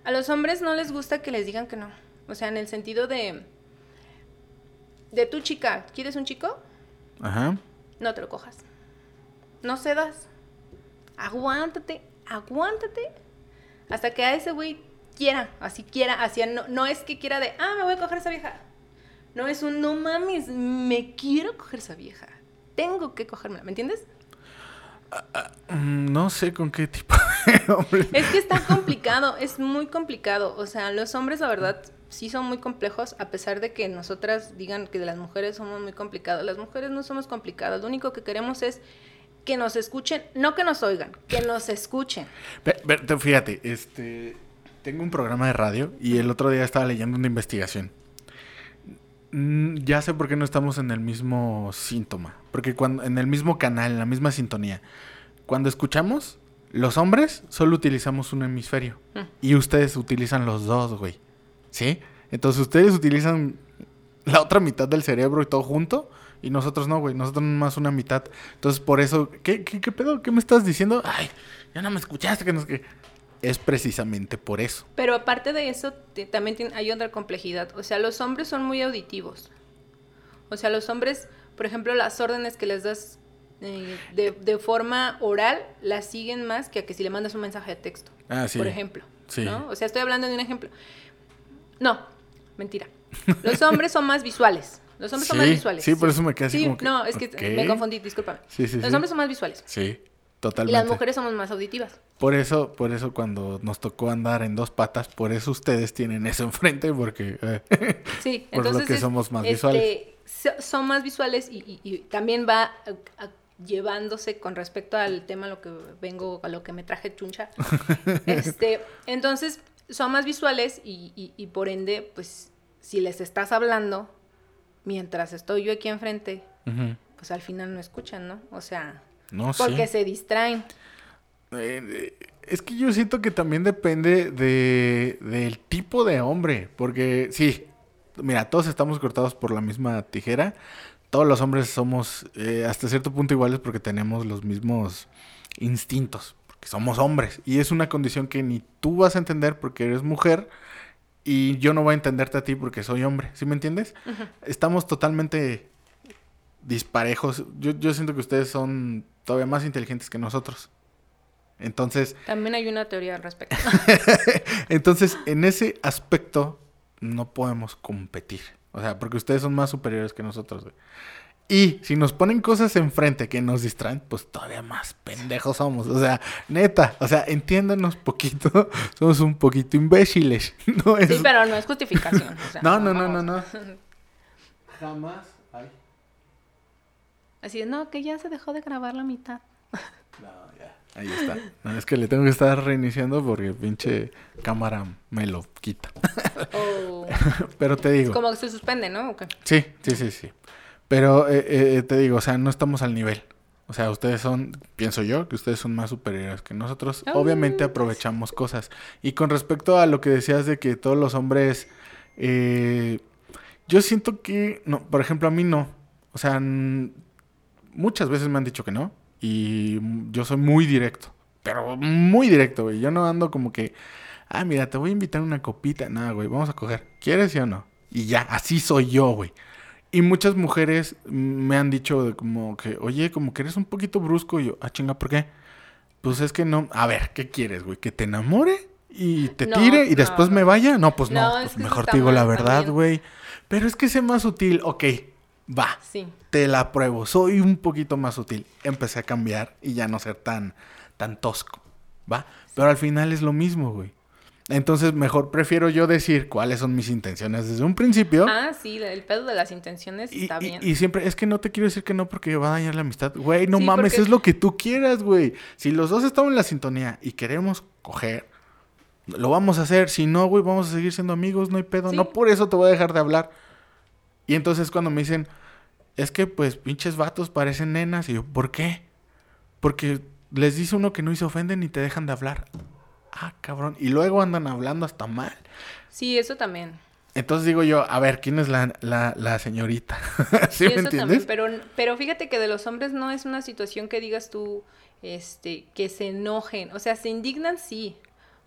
A los hombres no les gusta que les digan que no. O sea, en el sentido de de tu chica, ¿quieres un chico? Ajá. No te lo cojas. No cedas. Aguántate, aguántate. Hasta que a ese güey quiera, así quiera, así no, no es que quiera de, ah, me voy a coger esa vieja. No es un, no mames, me quiero coger esa vieja. Tengo que cogérmela, ¿me entiendes? Ah, ah, mm, no sé con qué tipo de hombre. Es que está complicado, es muy complicado. O sea, los hombres, la verdad, sí son muy complejos, a pesar de que nosotras digan que de las mujeres somos muy complicadas. Las mujeres no somos complicadas, lo único que queremos es que nos escuchen, no que nos oigan, que nos escuchen. fíjate, este, tengo un programa de radio y el otro día estaba leyendo una investigación. Mm, ya sé por qué no estamos en el mismo síntoma, porque cuando en el mismo canal, en la misma sintonía. Cuando escuchamos, los hombres solo utilizamos un hemisferio mm. y ustedes utilizan los dos, güey. ¿Sí? Entonces ustedes utilizan la otra mitad del cerebro y todo junto. Y nosotros no, güey. Nosotros más una mitad. Entonces, por eso, ¿qué, qué, qué pedo? ¿Qué me estás diciendo? Ay, ya no me escuchaste. Que no que... Es precisamente por eso. Pero aparte de eso, también hay otra complejidad. O sea, los hombres son muy auditivos. O sea, los hombres, por ejemplo, las órdenes que les das eh, de, de, forma oral, las siguen más que a que si le mandas un mensaje de texto. Ah, sí. Por ejemplo. Sí. ¿no? O sea, estoy hablando de un ejemplo. No, mentira. Los hombres son más visuales. Los hombres son más visuales. Sí, por eso me quedé así como que... No, es que me confundí, discúlpame. Sí, sí, Los hombres son más visuales. Sí, totalmente. Y las mujeres somos más auditivas. Por eso, por eso cuando nos tocó andar en dos patas, por eso ustedes tienen eso enfrente, porque... Eh, sí, por entonces... lo que somos más visuales. Este, son más visuales y, también va llevándose con respecto al tema a lo que vengo, a lo que me traje chuncha. este, entonces, son más visuales y, por ende, pues si les estás hablando mientras estoy yo aquí enfrente, pues al final no escuchan, ¿no? O sea, no, porque se distraen. Eh, es que yo siento que también depende de, del tipo de hombre, porque sí, mira, todos estamos cortados por la misma tijera, todos los hombres somos eh, hasta cierto punto iguales porque tenemos los mismos instintos, porque somos hombres, y es una condición que ni tú vas a entender porque eres mujer, y yo no voy a entenderte a ti porque soy hombre, ¿sí me entiendes? Estamos totalmente disparejos. Yo, yo siento que ustedes son todavía más inteligentes que nosotros. Entonces... También hay una teoría al respecto. Entonces, en ese aspecto no podemos competir. O sea, porque ustedes son más superiores que nosotros. Y si nos ponen cosas enfrente que nos distraen, pues todavía más pendejos somos. O sea, neta, o sea, entiéndanos poquito. Somos un poquito imbéciles. No Sí, pero no es justificación. no, no, no, no, no. Jamás hay. Así, no, que ya se dejó de grabar la mitad. No, ya. Ahí está. No, es que le tengo que estar reiniciando porque pinche cámara me lo quita. Oh. Pero te digo. como que se suspende, ¿no? Sí, sí, sí, sí. Pero eh, eh, te digo, o sea, no estamos al nivel. O sea, ustedes son, pienso yo, que ustedes son más superiores que nosotros. Obviamente aprovechamos cosas. Y con respecto a lo que decías de que todos los hombres, eh, yo siento que, no, por ejemplo, a mí no. O sea, muchas veces me han dicho que no. Y yo soy muy directo. Pero muy directo, güey. Yo no ando como que, ah, mira, te voy a invitar una copita. Nada, güey, vamos a coger. ¿Quieres sí o no? Y ya, así soy yo, güey. Y muchas mujeres me han dicho como que, oye, como que eres un poquito brusco. Y yo, ah, chinga, ¿por qué? Pues es que no. A ver, ¿qué quieres, güey? ¿Que te enamore? ¿Y te tire y después me vaya? No, pues no. pues mejor te digo la verdad, güey. Pero es que sé más sutil. Ok, va. Sí. Te la pruebo. Soy un poquito más sutil. Empecé a cambiar y ya no ser tan, tan tosco. ¿Va? Pero al final es lo mismo, güey. Entonces, mejor prefiero yo decir cuáles son mis intenciones desde un principio. Ah, sí, el pedo de las intenciones está bien. Y, siempre, es que no te quiero decir que no porque va a dañar la amistad. Güey, no mames, es lo que tú quieras, güey. Si los dos estamos en la sintonía y queremos coger, lo vamos a hacer. Si no, güey, vamos a seguir siendo amigos, no hay pedo. No por eso te voy a dejar de hablar. Y entonces cuando me dicen, es que pues pinches vatos parecen nenas. Y yo, ¿por qué? Porque les dice uno que no se ofenden y te dejan de hablar ah, cabrón. Y luego andan hablando hasta mal. Sí, eso también. Entonces digo yo, a ver, ¿quién es la, la, señorita? ¿Sí, me entiendes? También, pero, pero fíjate que de los hombres no es una situación que digas tú, este, que se enojen. O sea, se indignan, sí.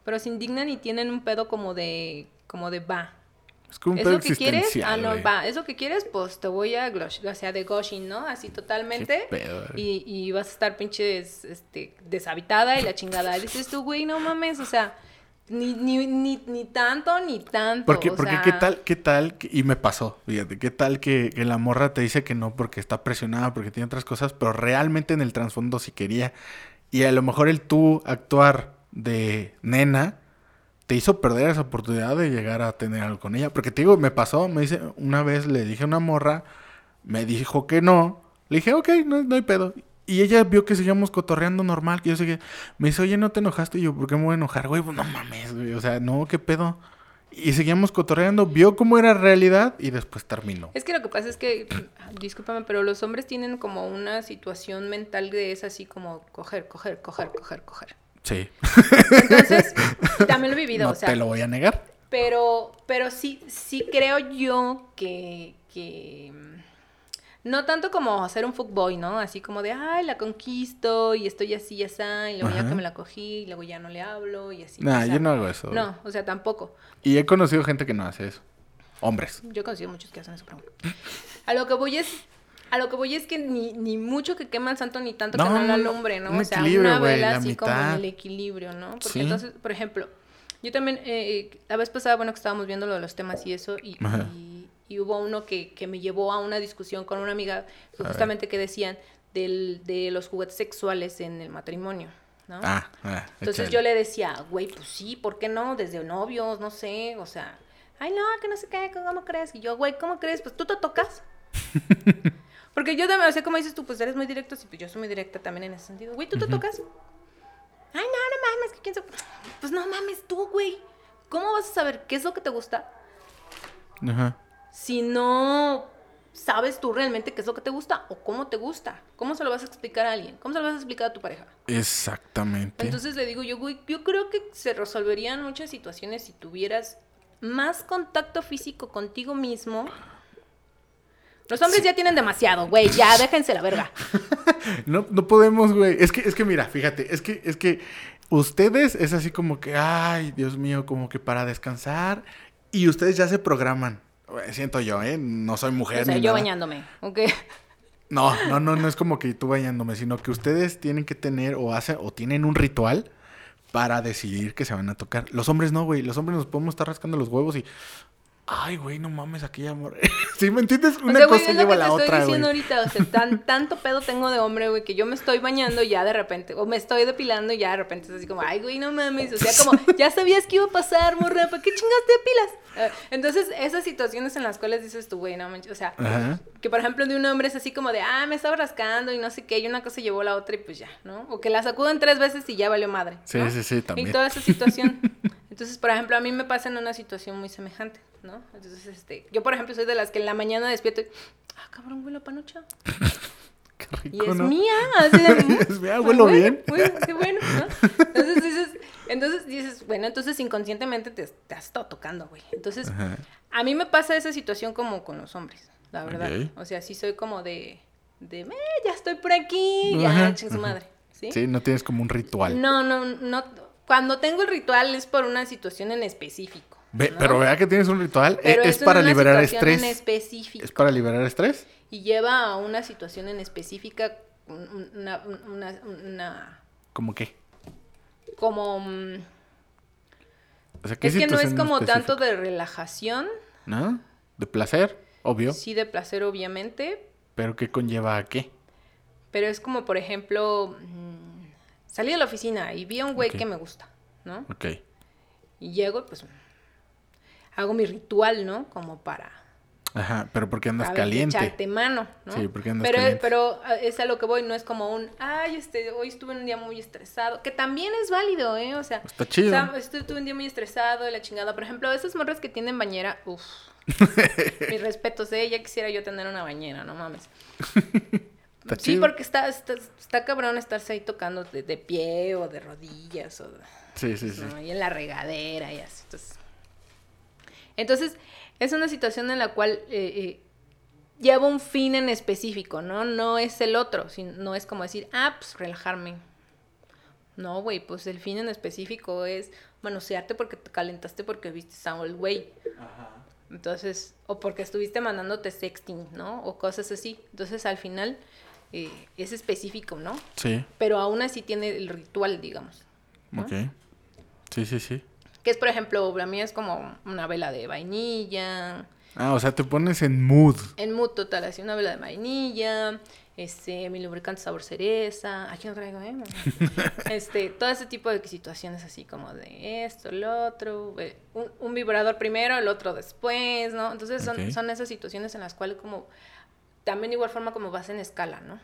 Pero se indignan y tienen un pedo como de, como de va. Es como un ¿Es lo que quieres? Ah, no, va. ¿Es lo que quieres? Pues te voy a, o sea, de gushing, ¿no? Así totalmente. y, y vas a estar pinches, este, deshabitada y la chingada. Dices tú, güey, no mames, o sea, ni, ni, ni, ni tanto, ni tanto. Porque, porque qué tal, qué tal, y me pasó, fíjate, qué tal que, que, la morra te dice que no porque está presionada, porque tiene otras cosas, pero realmente en el trasfondo sí quería. Y a lo mejor el tú actuar de nena te hizo perder esa oportunidad de llegar a tener algo con ella. Porque te digo, me pasó, me dice, una vez le dije a una morra, me dijo que no. Le dije, ok, no, hay pedo. Y ella vio que seguíamos cotorreando normal, que yo seguía. Me dice, oye, ¿no te enojaste? Y yo, ¿por qué me voy a enojar? Güey, pues no mames, güey. O sea, no, ¿qué pedo? Y seguíamos cotorreando, vio cómo era realidad y después terminó. Es que lo que pasa es que, discúlpame, pero los hombres tienen como una situación mental de es así como coger, coger, coger, coger, coger. Sí. Entonces, también lo he vivido, o sea. Te lo voy a negar. Pero, pero sí, sí creo yo que, que no tanto como hacer un fuckboy, ¿no? Así como de, ay, la conquisto y estoy así y así, y luego ya que me la cogí, y luego ya no le hablo y así. Nah, yo no hago eso. No, o sea, tampoco. Y he conocido gente que no hace eso. Hombres. Yo he conocido muchos que hacen eso, pero A lo que voy es, a lo que voy es que ni, ni mucho que quema el santo ni tanto que no al hombre, ¿no? O sea, una vela así como en el equilibrio, ¿no? Porque entonces, por ejemplo, yo también, eh, eh, la vez pasada, bueno, que estábamos viendo lo de los temas y eso, y, y, hubo uno que, que, me llevó a una discusión con una amiga, justamente que decían del, de los juguetes sexuales en el matrimonio. ¿no? Ah, ah Entonces yo le decía, güey, pues sí, ¿por qué no? Desde novios, no sé, o sea, ay, no, que no sé qué, ¿cómo crees? Y yo, güey, ¿cómo crees? Pues tú te tocas. Porque yo también, o sea, como dices tú, pues eres muy directo, sí, pues yo soy muy directa también en ese sentido. Güey, ¿tú te tocas? Ay, no, no mames, que quién sabe. Pues no mames tú, güey. ¿Cómo vas a saber qué es lo que te gusta? Ajá. si no sabes tú realmente qué es lo que te gusta o cómo te gusta. ¿Cómo se lo vas a explicar a alguien? ¿Cómo se lo vas a explicar a tu pareja? Exactamente. Entonces le digo yo, güey, yo creo que se resolverían muchas situaciones si tuvieras más contacto físico contigo mismo. Los hombres ya tienen demasiado, güey, ya déjense la verga. no, no podemos, güey. Es que, es que mira, fíjate, es que, es que ustedes es así como que, ay, Dios mío, como que para descansar. Y ustedes ya se programan. Siento yo, ¿eh? No soy mujer. O sea, yo bañándome, ¿ok? No, no, no, no es como que tú bañándome, sino que ustedes tienen que tener o hacen o tienen un ritual para decidir que se van a tocar. Los hombres no, güey. Los hombres nos podemos estar rascando los huevos y Ay, güey, no mames, aquella amor. ¿Sí me entiendes? Una cosa lleva a la otra, estoy diciendo ahorita, o sea, tan, tanto pedo tengo de hombre, güey, que yo me estoy bañando y ya de repente, o me estoy depilando y ya de repente es así como, ay, güey, no mames, o sea, como, ya sabías que iba a pasar, morra, ¿para qué chingas te depilas? Ah, entonces, esas situaciones en las cuales dices tú, güey, no manches, o sea, que por ejemplo de un hombre es así como de, ah, me estaba rascando y no sé qué, y una cosa llevó a la otra y pues ya, ¿no? O que la sacuden tres veces y ya valió madre. Sí, sí, sí, también. Y toda esa situación. Entonces, por ejemplo, a mí me pasa en una situación muy semejante, ¿no? Entonces, este, yo por ejemplo soy de las que en la mañana despierto y, ah, cabrón, huele a panocha. Qué rico, y es mía, así de, es mía, huelo bien. qué bueno, ¿no? Entonces dices, entonces dices, bueno, entonces inconscientemente te, te has estado tocando, güey. Entonces, a mí me pasa esa situación como con los hombres, la verdad. O sea, sí soy como de, de, eh, ya estoy por aquí, ya, su madre. ¿Sí? sí, no tienes como un ritual. No, no, no, cuando tengo el ritual es por una situación en específico. Pero vea que tienes un ritual. E, es, para liberar estrés. En específico. ¿Es para liberar estrés? Y lleva a una situación en específica. Una. una, ¿Cómo qué? Como. Mm, o sea, ¿qué es que no es como tanto de relajación. ¿No? ¿De placer? Obvio. Sí, de placer, obviamente. ¿Pero qué conlleva a qué? Pero es como, por ejemplo. Salí de la oficina y vi a un güey que me gusta, ¿no? Ok. Y llego, pues, hago mi ritual, ¿no? Como para... Ajá, pero porque andas caliente. Echarte mano, ¿no? Sí, porque andas pero, caliente. Pero ah, es a lo que voy, no es como un, ay, este, hoy estuve en un día muy estresado, que también es válido, ¿eh? O sea, está chido. O sea, estuve, un día muy estresado, la chingada. Por ejemplo, esas morras que tienen bañera, uff. Mis respetos, ¿eh? Ya quisiera yo tener una bañera, no mames. sí, porque está, está, cabrón estarse ahí tocando de, pie o de rodillas o sí, sí, sí. y en la regadera y así. Entonces, es una situación en la cual eh, eh, lleva un fin en específico, ¿no? No es el otro, no es como decir, ah, pues relajarme. No, güey, pues el fin en específico es manosearte porque te calentaste porque viste a el güey. Ajá. Entonces, o porque estuviste mandándote sexting, ¿no? O cosas así. Entonces, al final, eh, es específico, ¿no? Sí. Pero aún así tiene el ritual, digamos. Ok. Sí, sí, sí. Que es, por ejemplo, la mía es como una vela de vainilla. Ah, o sea, te pones en mood. En mood total, así una vela de vainilla, este, mi lubricante sabor cereza, aquí no traigo, ¿eh? este, todo ese tipo de situaciones así como de esto, el otro, eh, un, vibrador primero, el otro después, ¿no? Entonces son, son esas situaciones en las cuales como también de igual forma como vas en escala, ¿no?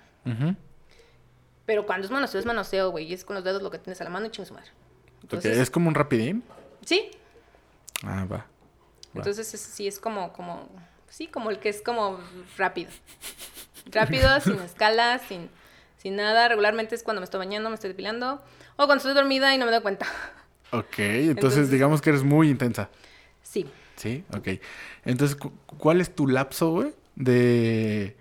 Pero cuando es manoseo, es manoseo, güey. Y es con los dedos lo que tienes a la mano y chingas madre. Entonces, ¿Es como un rapidín? Sí. Ah, va. Entonces sí es como, como, sí, como el que es como rápido. Rápido, sin escala, sin, sin nada. Regularmente es cuando me estoy bañando, me estoy depilando. O cuando estoy dormida y no me doy cuenta. Ok, entonces digamos que eres muy intensa. Sí. Sí, ok. Entonces, ¿cuál es tu lapso, güey? De,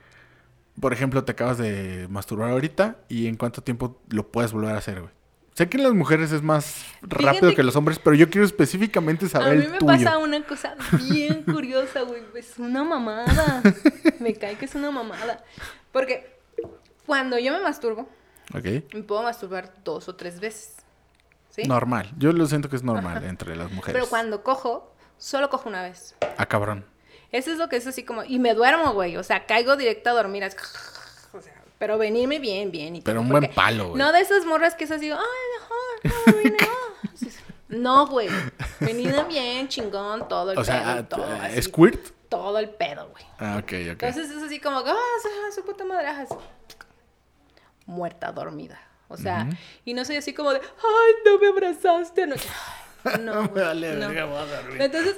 por ejemplo, te acabas de masturbar ahorita y en cuánto tiempo lo puedes volver a hacer, güey. Sé que en las mujeres es más rápido que los hombres, pero yo quiero específicamente saber A mí me pasa una cosa bien curiosa, güey. Es una mamada. me cae que es una mamada. Porque cuando yo me masturbo, me puedo masturbar dos o tres veces. ¿Sí? Normal. Yo lo siento que es normal entre las mujeres. Pero cuando cojo, solo cojo una vez. Ah, cabrón. Eso es lo que es así como. Y me duermo, güey. O sea, caigo directo a dormir. o sea, pero venirme bien, bien. Y pero un buen palo, güey. No de esas morras que es así, ay, mejor, no, no, güey. Venida bien, chingón, todo el o pedo. Sea, todo, ¿Es squirt? Todo el pedo, güey. Ah, ok, ok. Entonces es así como, ah, su puta madre. Muerta, dormida. O sea, y no soy así como de, ay, no me abrazaste anoche. No, vale, no. Entonces,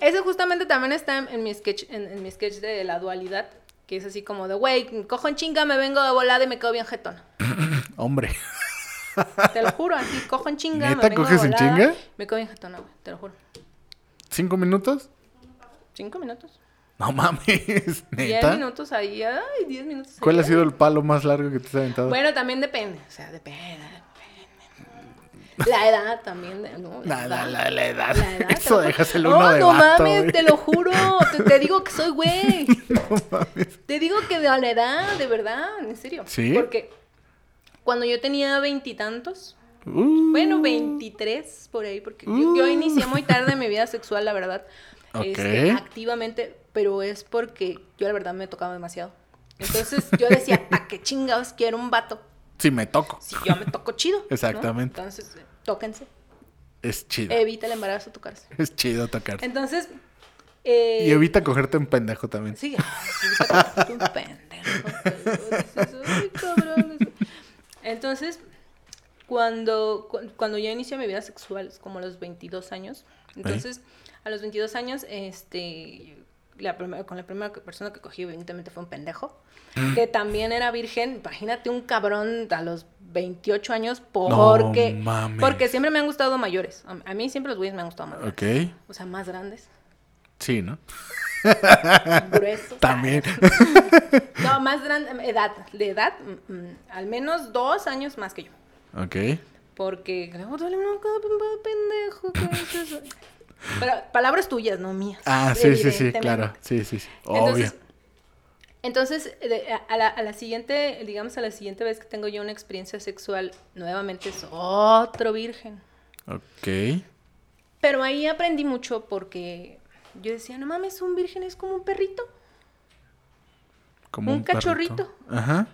eso justamente también está en, mi sketch, en, mi sketch de la dualidad, que es así como de, güey, cojo en chinga, me vengo de volada y me quedo bien jetón. Hombre. Te lo juro, así, cojo en chinga, me vengo coges de volada, en chinga? Me quedo bien jetón, güey, te lo juro. ¿Cinco minutos? Cinco minutos. No mames, neta. Diez minutos ahí, ay, diez minutos. ¿Cuál ha sido el palo más largo que te has aventado? Bueno, también depende, o sea, depende. La edad también, ¿no? La, edad. La, la, edad. Eso déjaselo uno de No, no mames, te lo juro. Te, digo que soy güey. no mames. Te digo que de la edad, de verdad, en serio. Sí. Porque cuando yo tenía veintitantos, uh. bueno, veintitrés por ahí, porque yo, yo, uh. inicié muy tarde mi vida sexual, la verdad. Este, activamente, pero es porque yo la verdad me tocaba demasiado. Entonces yo decía, ¿a qué chingados quiero un vato? Si me toco. Si yo me toco chido. Exactamente. Entonces, tóquense. Es chido. Evita el embarazo tocarse. Es chido tocarse. Entonces. Eh... Y evita cogerte un pendejo también. Sí, evita cogerte un pendejo. Entonces, cuando, cuando yo inicié mi vida sexual, como a los 22 años, entonces, a los 22 años, este, la primera, con la primera persona que cogí, evidentemente fue un pendejo, mm. que también era virgen. Imagínate un cabrón a los 28 años porque, no, porque siempre me han gustado mayores. A, mí siempre los güeyes me han gustado mayores. Ok. O sea, más grandes. Sí, ¿no? Gruesos. También. no, más grande, edad, de edad, mm, mm, al menos dos años más que yo. Ok. Porque, no, pendejo, ¿qué es eso? Pero palabras tuyas, no mías. Ah, sí, sí, sí, claro. Sí, sí, sí. Obvio. Entonces, a, la, a, la, siguiente, digamos, a la siguiente vez que tengo yo una experiencia sexual, nuevamente es otro virgen. Ok. Pero ahí aprendí mucho porque yo decía, no mames, un virgen es como un perrito. Como un, cachorrito. Ajá.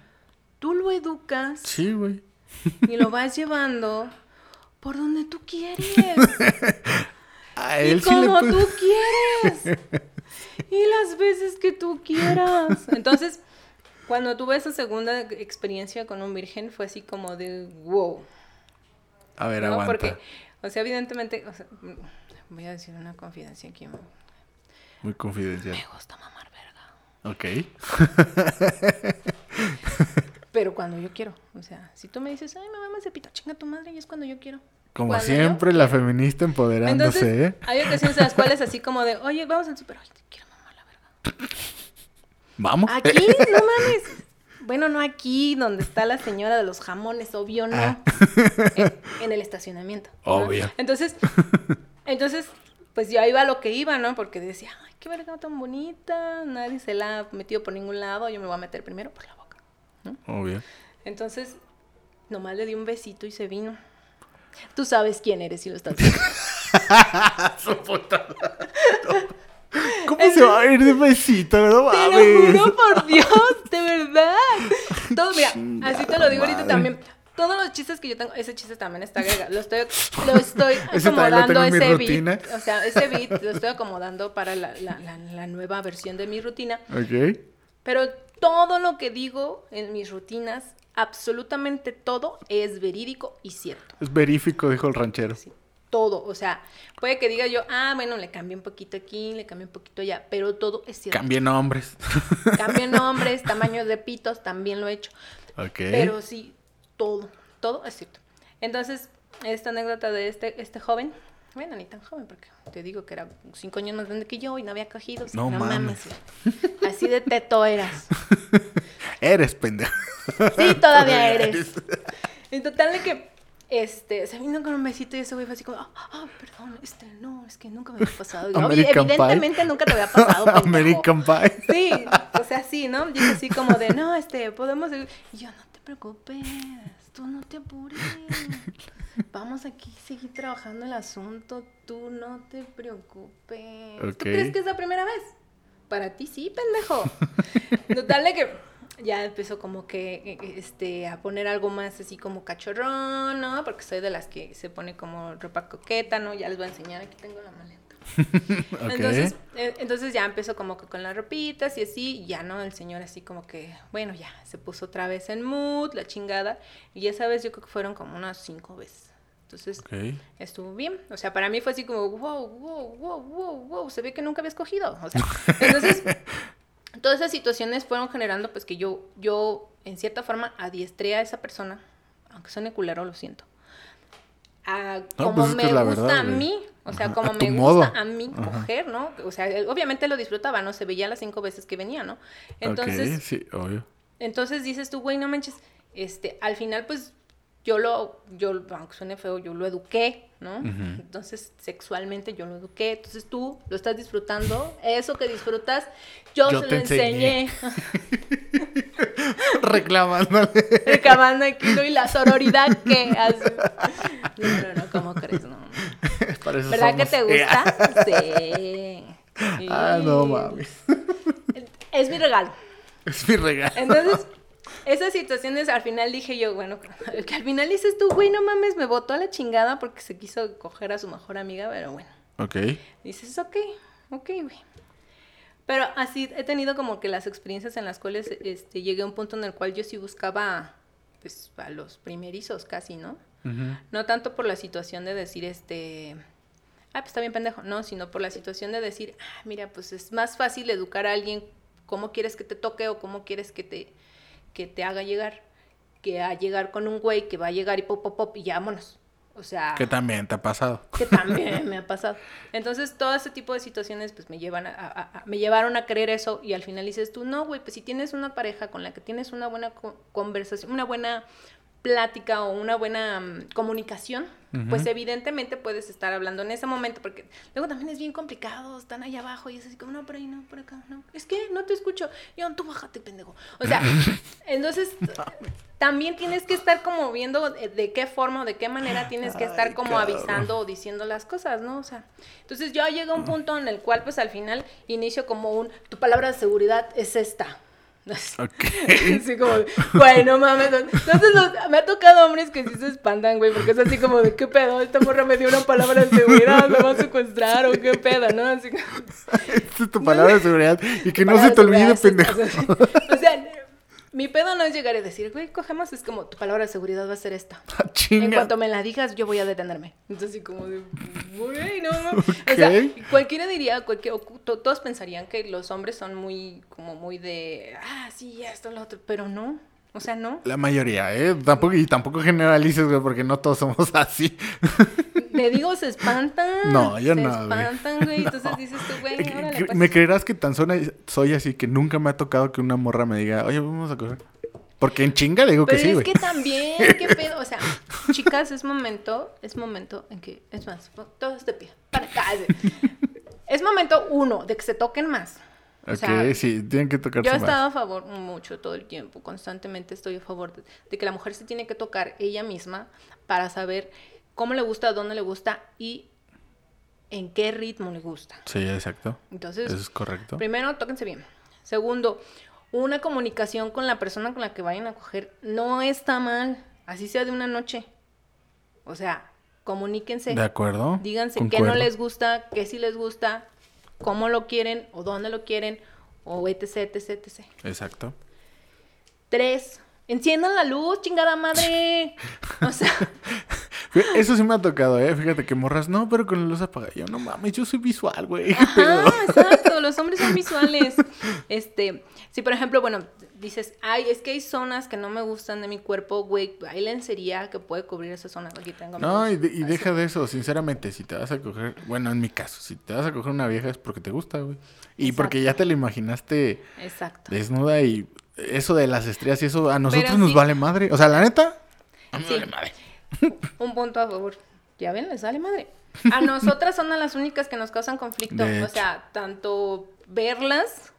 Tú lo educas. Sí, güey. Y lo vas llevando por donde tú quieres. y como tú quieres. y las veces que tú quieras. Entonces, cuando tuve esa segunda experiencia con un virgen, fue así como de wow. A ver, ¿no? Porque, o sea, evidentemente, voy a decir una confidencia aquí. Muy confidencial. Me gusta mamar verga. Ok. Pero cuando yo quiero. O sea, si tú me dices, ay, me mamas ese pito, chinga tu madre, y es cuando yo quiero. Como siempre, la feminista empoderándose, ¿eh? Hay ocasiones en las cuales así como de, oye, vamos al te quiero mamar la verga. ¿Vamos? Aquí, no mames. Bueno, no aquí, donde está la señora de los jamones, obvio, no. Ah. En, el estacionamiento. Obvio. Entonces, entonces, pues yo iba a lo que iba, ¿no? Porque decía, ay, qué verga tan bonita, nadie se la ha metido por ningún lado, yo me voy a meter primero por la boca. Obvio. Entonces, nomás le di un besito y se vino. Tú sabes quién eres si lo estás viendo. ¿Cómo se va a ir de besito? No Te lo juro por Dios, de verdad. Todo, mira, así te lo digo ahorita también. Todos los chistes que yo tengo, ese chiste también está agrega, Lo estoy, lo estoy acomodando ese beat. O sea, ese beat lo estoy acomodando para la, la, la, nueva versión de mi rutina. Ok. Pero todo lo que digo en mis rutinas absolutamente todo es verídico y cierto. Es verífico, dijo el ranchero. Sí, todo. O sea, puede que diga yo, ah, bueno, le cambié un poquito aquí, le cambié un poquito allá, pero todo es cierto. Cambie nombres. Cambie nombres, tamaños de pitos, también lo he hecho. Ok. Pero sí, todo, todo es cierto. Entonces, esta anécdota de este, este joven, bueno, ni tan joven, porque te digo que era cinco años más grande que yo y no había cogido. No, mames. Así de teto eras. eres, pendejo. Sí, todavía eres. En total de que, este, se vino con un besito y ese güey fue así como, ah, ah perdón, este, no, es que nunca me había pasado. evidentemente nunca te había pasado. American Pie. Sí, o sea, sí, ¿no? Es así como de, no, este, podemos... Y yo, no te preocupes, tú no te apures. Vamos aquí a seguir trabajando el asunto, tú no te preocupes. ¿Tú crees que es la primera vez? Para ti sí, pendejo. Total de que ya empezó como que e, e, este a poner algo más así como cachorrón, ¿no? Porque soy de las que se pone como ropa coqueta, ¿no? Ya les voy a enseñar, aquí tengo la maleta. entonces, eh, entonces ya empezó como que con las ropitas y así, ya no, el señor así como que, bueno, ya, se puso otra vez en mood, la chingada, y esa vez yo creo que fueron como unas cinco veces. Entonces, estuvo bien. O sea, para mí fue así como, wow, wow, wow, wow, wow, se ve que nunca había escogido. O sea, entonces, todas esas situaciones fueron generando, pues, que yo, yo, en cierta forma, adiestré a esa persona, aunque suene culero, lo siento. A, como pues me gusta a mí, o sea, como me gusta a mí coger, ¿no? O sea, obviamente lo disfrutaba, ¿no? Se veía las cinco veces que venía, ¿no? Entonces, sí, obvio. Entonces dices tú, güey, no manches, este, al final, pues, yo lo, yo, aunque suene feo, yo lo eduqué, ¿no? Entonces, sexualmente yo lo eduqué. Entonces, tú lo estás disfrutando. Eso que disfrutas, yo, se lo enseñé. Reclamando. Reclamando aquí, ¿no? Y la sororidad que hace. No, no, no, ¿cómo crees? No. ¿Verdad que te gusta? sí. Ah, no mames. Es mi regalo. Es mi regalo. Entonces, esas situaciones al final dije yo, bueno, que al final dices tú, güey, no mames, me botó a la chingada porque se quiso coger a su mejor amiga, pero bueno. Ok. Dices, ok, ok, güey. Pero así he tenido como que las experiencias en las cuales este, llegué a un punto en el cual yo sí buscaba, pues, a los primerizos casi, ¿no? No tanto por la situación de decir, este, ah, pues está bien pendejo, no, sino por la situación de decir, ah, mira, pues es más fácil educar a alguien cómo quieres que te toque o cómo quieres que te que te haga llegar que a llegar con un güey que va a llegar y pop, pop, pop y vámonos. O sea... Que también te ha pasado. Que también me ha pasado. Entonces, todo ese tipo de situaciones, pues, me llevan a, me llevaron a creer eso y al final dices tú, no, güey, pues si tienes una pareja con la que tienes una buena conversación, una buena plática o una buena mm, comunicación, pues evidentemente puedes estar hablando en ese momento, porque luego también es bien complicado, están ahí abajo y es así como, no, por ahí no, por acá, no, es que no te escucho, yo, tú bájate, pendejo. O sea, entonces también tienes que estar como viendo de, qué forma o de qué manera tienes que estar como avisando o diciendo las cosas, ¿no? O sea, entonces yo llego a un punto en el cual pues al final inicio como un, tu palabra de seguridad es esta. Okay. Así como, güey, no mames. Entonces me ha tocado hombres que sí se espantan, güey, porque es así como de, ¿qué pedo? Esta morra me dio una palabra de seguridad, me va a secuestrar o qué pedo, ¿no? Así como... Esta es tu palabra de seguridad y que no se te olvide, pendejo. Mi pedo no es llegar y decir, güey, cogemos, es como tu palabra de seguridad va a ser esta. Ah, en cuanto me la digas, yo voy a detenerme. Entonces, como de, güey, no, no. O sea, cualquiera diría, cualquier, todos pensarían que los hombres son muy, como muy de, ah, sí, esto, lo otro, pero no. O sea, no. La mayoría, ¿eh? Tampoco, y tampoco generalices, güey, porque no todos somos así. Le digo, se espantan. No, yo no. Se espantan, güey. Entonces dices tú, güey, órale, pues. ¿Me creerás que tan soy así que nunca me ha tocado que una morra me diga, oye, vamos a coger? Porque en chinga le digo que sí, güey. es que también, qué pedo. O sea, chicas, es momento, es momento en que, es más, todos de pie, para acá. Es momento, uno, de que se toquen más. Ok, sí, tienen que tocarse Yo he estado a favor mucho todo el tiempo, constantemente estoy a favor de, que la mujer se tiene que tocar ella misma para saber cómo le gusta, dónde le gusta y en qué ritmo le gusta. Sí, exacto. Entonces, eso es correcto. Primero, tóquense bien. Segundo, una comunicación con la persona con la que vayan a coger no está mal, así sea de una noche. O sea, comuníquense. De acuerdo. Díganse qué no les gusta, qué sí les gusta, cómo lo quieren o dónde lo quieren o etc, etc, etc. Exacto. Tres, enciendan la luz, chingada madre. O sea... Eso sí me ha tocado, ¿eh? Fíjate que morras, no, pero con la luz apagada. Yo, no mames, yo soy visual, güey. Ajá, exacto, los hombres son visuales. Este, si por ejemplo, bueno, dices, ay, es que hay zonas que no me gustan de mi cuerpo, güey, hay lencería que puede cubrir esas zonas. Aquí tengo. No, y, deja de eso, sinceramente, si te vas a coger, bueno, en mi caso, si te vas a coger una vieja es porque te gusta, güey. Y porque ya te la imaginaste Exacto. desnuda y eso de las estrellas y eso a nosotros nos vale madre. O sea, la neta, a mí vale madre. Un punto a favor. Ya ven, les vale madre. A nosotras son las únicas que nos causan conflicto. O sea, tanto verlas,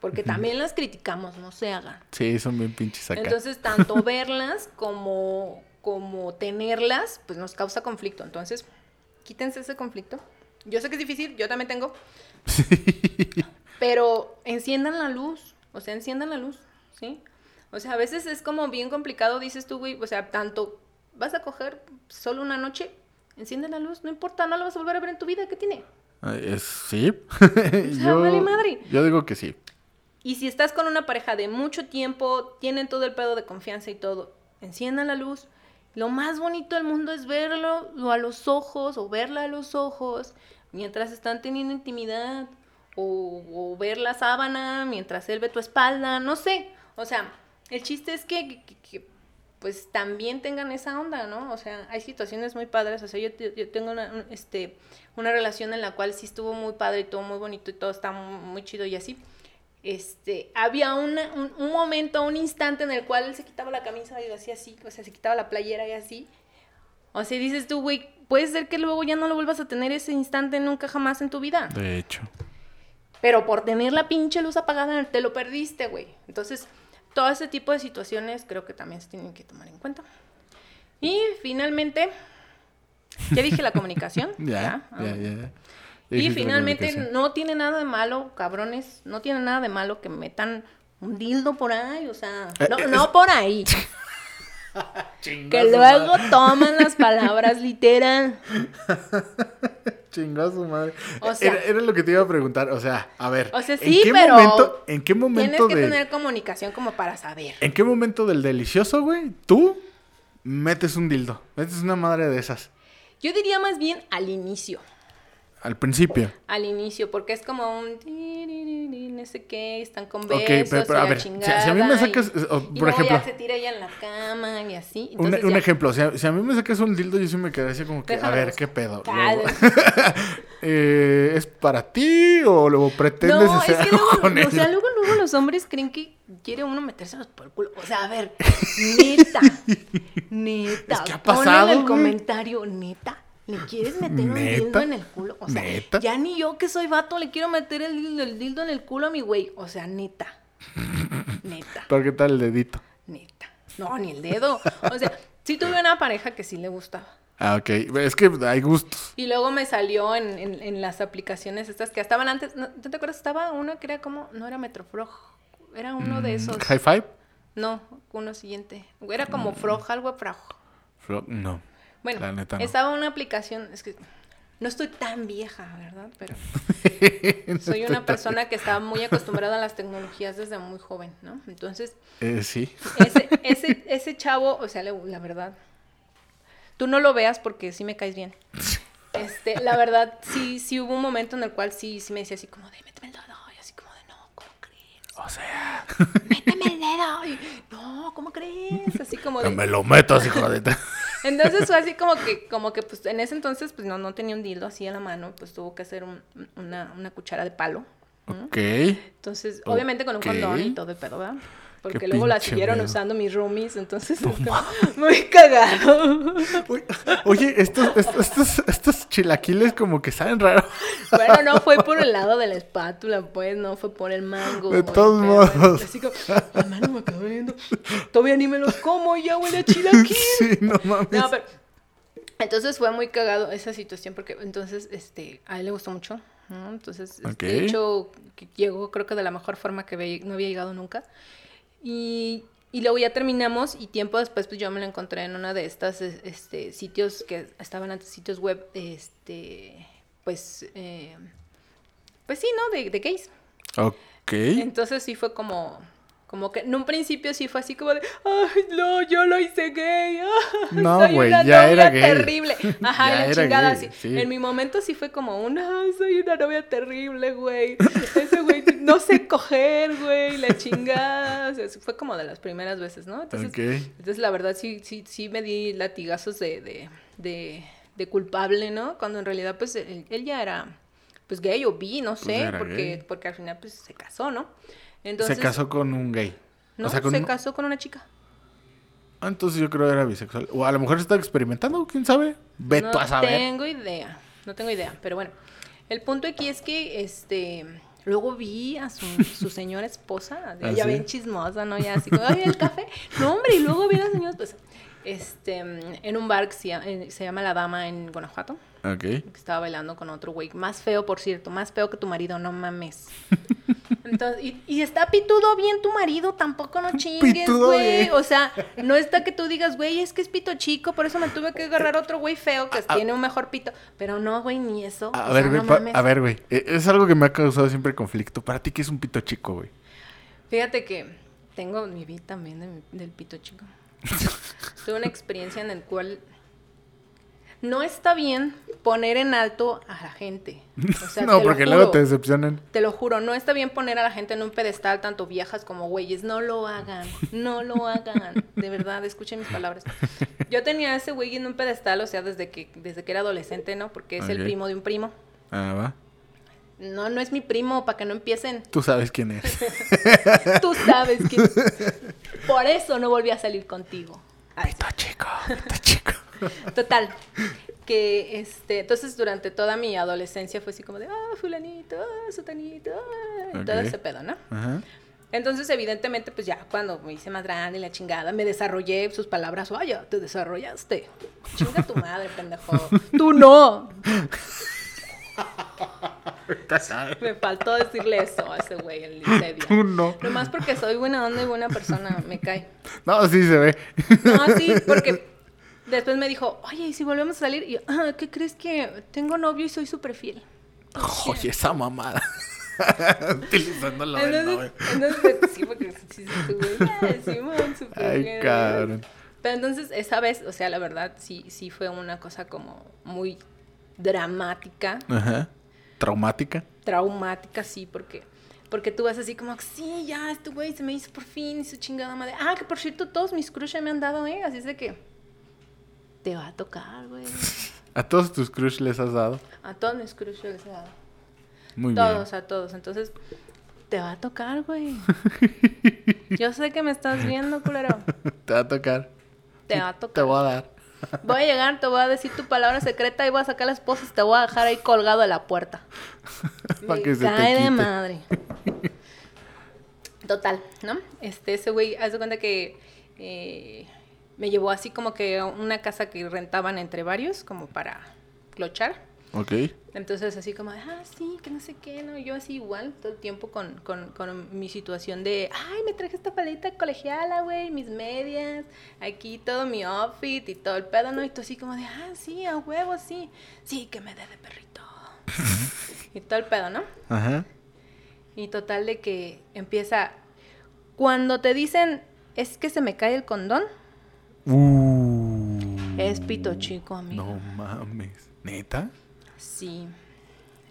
porque también las criticamos, no se hagan. Sí, son bien pinches acá. Entonces, tanto verlas como, como tenerlas, pues nos causa conflicto. Entonces, quítense ese conflicto. Yo sé que es difícil, yo también tengo. Pero enciendan la luz. O sea, enciendan la luz, ¿sí? O sea, a veces es como bien complicado, dices tú, güey, o sea, tanto vas a coger solo una noche, enciende la luz, no importa, no la vas a volver a ver en tu vida, ¿qué tiene? Es, sí. yo, vale madre. Yo digo que sí. Y si estás con una pareja de mucho tiempo, tienen todo el pedo de confianza y todo, enciendan la luz Lo más bonito del mundo es verlo a los ojos o verla a los ojos mientras están teniendo intimidad o, ver la sábana mientras él ve tu espalda, no sé. O sea, el chiste es que, pues también tengan esa onda, ¿no? O sea, hay situaciones muy padres. O sea, yo, tengo una, este, una relación en la cual sí estuvo muy padre y todo muy bonito y todo está muy, chido y así. Este, había un, un, momento, un instante en el cual él se quitaba la camisa y hacía así, o sea, se quitaba la playera y así. O sea, dices tú, güey, puede ser que luego ya no lo vuelvas a tener ese instante nunca jamás en tu vida. De hecho. Pero por tener la pinche luz apagada te lo perdiste, güey. Entonces, todo ese tipo de situaciones creo que también se tienen que tomar en cuenta. Y finalmente, ya dije la comunicación. ya, ya, ya, Y finalmente no tiene nada de malo, cabrones, no tiene nada de malo que metan un dildo por ahí, o sea, eh, no, no por ahí. que luego toman las palabras literal. Chingazo madre. era, lo que te iba a preguntar. O sea, a ver. O sea, sí, ¿en qué pero. Momento, ¿En qué momento Tienes que tener comunicación como para saber. ¿En qué momento del delicioso, güey? Tú metes un dildo. Metes una madre de esas. Yo diría más bien al inicio. Al principio. Al inicio, porque es como un no sé qué, están con besos, okay, pero, a ver, si, a mí me sacas, y, por ejemplo, ya se tira ella en la cama y así. un, un ejemplo, si a, si a, mí me sacas un dildo, yo sí me quedaría así como que, a ver, ¿qué pedo? eh, ¿Es para ti o luego pretendes no, hacer es que luego, con O sea, luego, luego los hombres creen que quiere uno metérselos por el culo. O sea, a ver, neta, neta, es que ha pasado, en el comentario, neta ¿Le quieres meter un dildo en el culo? O sea, ya ni yo que soy vato le quiero meter el, dildo en el culo a mi güey. O sea, neta. Neta. ¿Pero qué tal el dedito? Neta. No, ni el dedo. O sea, sí tuve una pareja que sí le gustaba. Ah, ok. Es que hay gustos. Y luego me salió en, en, las aplicaciones estas que estaban antes. ¿No, te acuerdas? Estaba uno que era como. No era Metrofrog. Era uno de mm, esos. ¿High Five? No, uno siguiente. Era como Frog, algo Frog. Frog, no. Bueno, estaba una aplicación, es que no estoy tan vieja, ¿verdad? Pero soy una persona que estaba muy acostumbrada a las tecnologías desde muy joven, ¿no? Entonces, eh, sí. Ese, ese, ese chavo, o sea, la verdad, tú no lo veas porque sí me caes bien. Este, la verdad, sí, sí hubo un momento en el cual sí, sí me decía así como de, méteme el dedo, y así como de, no, ¿cómo crees? O sea... Méteme el dedo, y, no, ¿cómo crees? Así como de... me lo meto, hijo de... Entonces fue así como que, como que pues en ese entonces pues no, no tenía un dildo así en la mano, pues tuvo que hacer una, una cuchara de palo. Ok. Entonces, obviamente con un condón y todo el pedo, ¿verdad? Porque luego la siguieron usando mis roomies, entonces muy cagado. Oye, estos, estos, estos, chilaquiles como que saben raro. Bueno, no fue por el lado de la espátula, pues, no fue por el mango. De todos modos. Así como, mano me acabo viendo. Todavía ni me los como ya huele a chilaquil. Sí, no mames. No, pero... Entonces fue muy cagado esa situación porque entonces, este, a él le gustó mucho. Entonces, este, de hecho, llegó creo que de la mejor forma que no había llegado nunca. Y, y luego ya terminamos y tiempo después pues yo me lo encontré en una de estas este, sitios que estaban antes, sitios web, este, pues, eh, pues sí, ¿no? De, de gays. Ok. Entonces sí fue como, como que en un principio sí fue así como de, ay, no, yo lo hice gay. no, güey, ya era gay. terrible. Ajá, la chingada así. En mi momento sí fue como una, soy una novia terrible, güey. Ese güey no sé coger, güey, la chingada. O sea, fue como de las primeras veces, ¿no? Entonces, entonces la verdad sí, sí, sí me di latigazos de, de, de, de culpable, ¿no? Cuando en realidad, pues, él, ya era, pues, gay o bi, no pues sé, porque, porque al final, pues, se casó, ¿no? Se casó con un gay. No, se casó con una chica. Ah, entonces yo creo que era bisexual. O a lo mejor está experimentando, quién sabe. Veto a saber. No tengo idea. No tengo idea. Pero bueno, el punto aquí es que este. Luego vi a su, su señora esposa, ¿Ah, ya bien chismosa, ¿no? Ya así como, ay, el café. No, hombre, y luego vi a la señora esposa. Este, en un bar que se llama, eh, se llama La Dama en Guanajuato. Ok. Que estaba bailando con otro güey. Más feo, por cierto. Más feo que tu marido, no mames. Entonces, y, y, está pitudo bien tu marido, tampoco no chingues, güey. O sea, no está que tú digas, güey, es que es pito chico, por eso me tuve que agarrar otro güey feo que tiene un mejor pito. Pero no, güey, ni eso. A, ver, güey, a ver, güey. E, es algo que me ha causado siempre conflicto. ¿Para ti qué es un pito chico, güey? Fíjate que tengo mi vida también del pito chico. tuve una experiencia en la cual no está bien poner en alto a la gente. no, porque luego te decepcionan. Te lo juro, no está bien poner a la gente en un pedestal, tanto viejas como güeyes. No lo hagan, no lo hagan. De verdad, escuchen mis palabras. Yo tenía a ese güey en un pedestal, o sea, desde que, desde que era adolescente, ¿no? Porque es el primo de un primo. Ah, va. No, no es mi primo, para que no empiecen. Tú sabes quién es. Tú sabes quién es. Por eso no volví a salir contigo. Pito chico, pito chico. Total. Que este, entonces durante toda mi adolescencia fue así como de, ah, fulanito, ah, sotanito, ah", todo ese pedo, ¿no? Ajá. Entonces, evidentemente, pues ya cuando me hice más grande y la chingada, me desarrollé sus palabras, vaya, te desarrollaste. Chinga tu madre, pendejo. Tú no. me faltó decirle eso a ese güey en el Tú no. Nomás porque soy buena onda y buena persona, me cae. No, sí se ve. No, sí, porque Después me dijo, oye, ¿y si volvemos a salir? Y yo, ah, ¿qué crees que tengo novio y soy súper fiel? Oye, esa mamada. Utilizando la entonces, entonces, sí, porque sí, sí, súper Ay, cabrón. Pero entonces, esa vez, o sea, la verdad, sí, sí fue una cosa como muy dramática. Ajá. ¿Traumática? Traumática, sí, porque porque tú vas así como, sí, ya, este güey se me hizo por fin y su chingada madre. Ah, que por cierto, todos mis crushes me han dado, ¿eh? Así es de que te va a tocar, güey. ¿A todos tus crush les has dado? A todos mis crush les he dado. Muy bien. Todos, a todos. Entonces, te va a tocar, güey. Yo sé que me estás viendo, culero. Te va a tocar. Te va a tocar. Te voy a dar. Voy a llegar, te voy a decir tu palabra secreta y voy a sacar las esposas y te voy a dejar ahí colgado a la puerta. Para que se cae de madre. Total, ¿no? Este, ese güey, haz de cuenta que eh, me llevó así como que una casa que rentaban entre varios, como para clochar. Ok. Entonces así como, ah, sí, que no sé qué, ¿no? Yo así igual, todo el tiempo con, con, con mi situación de, ay, me traje esta paleta colegiala, güey, mis medias, aquí todo mi outfit y todo el pedo, ¿no? Y tú así como de, ah, sí, a huevo, sí, sí, que me dé de perrito. y todo el pedo, ¿no? Ajá. Y total de que empieza, cuando te dicen, es que se me cae el condón, Uh. Es pito chico, amigo. No mames. ¿Neta? Sí.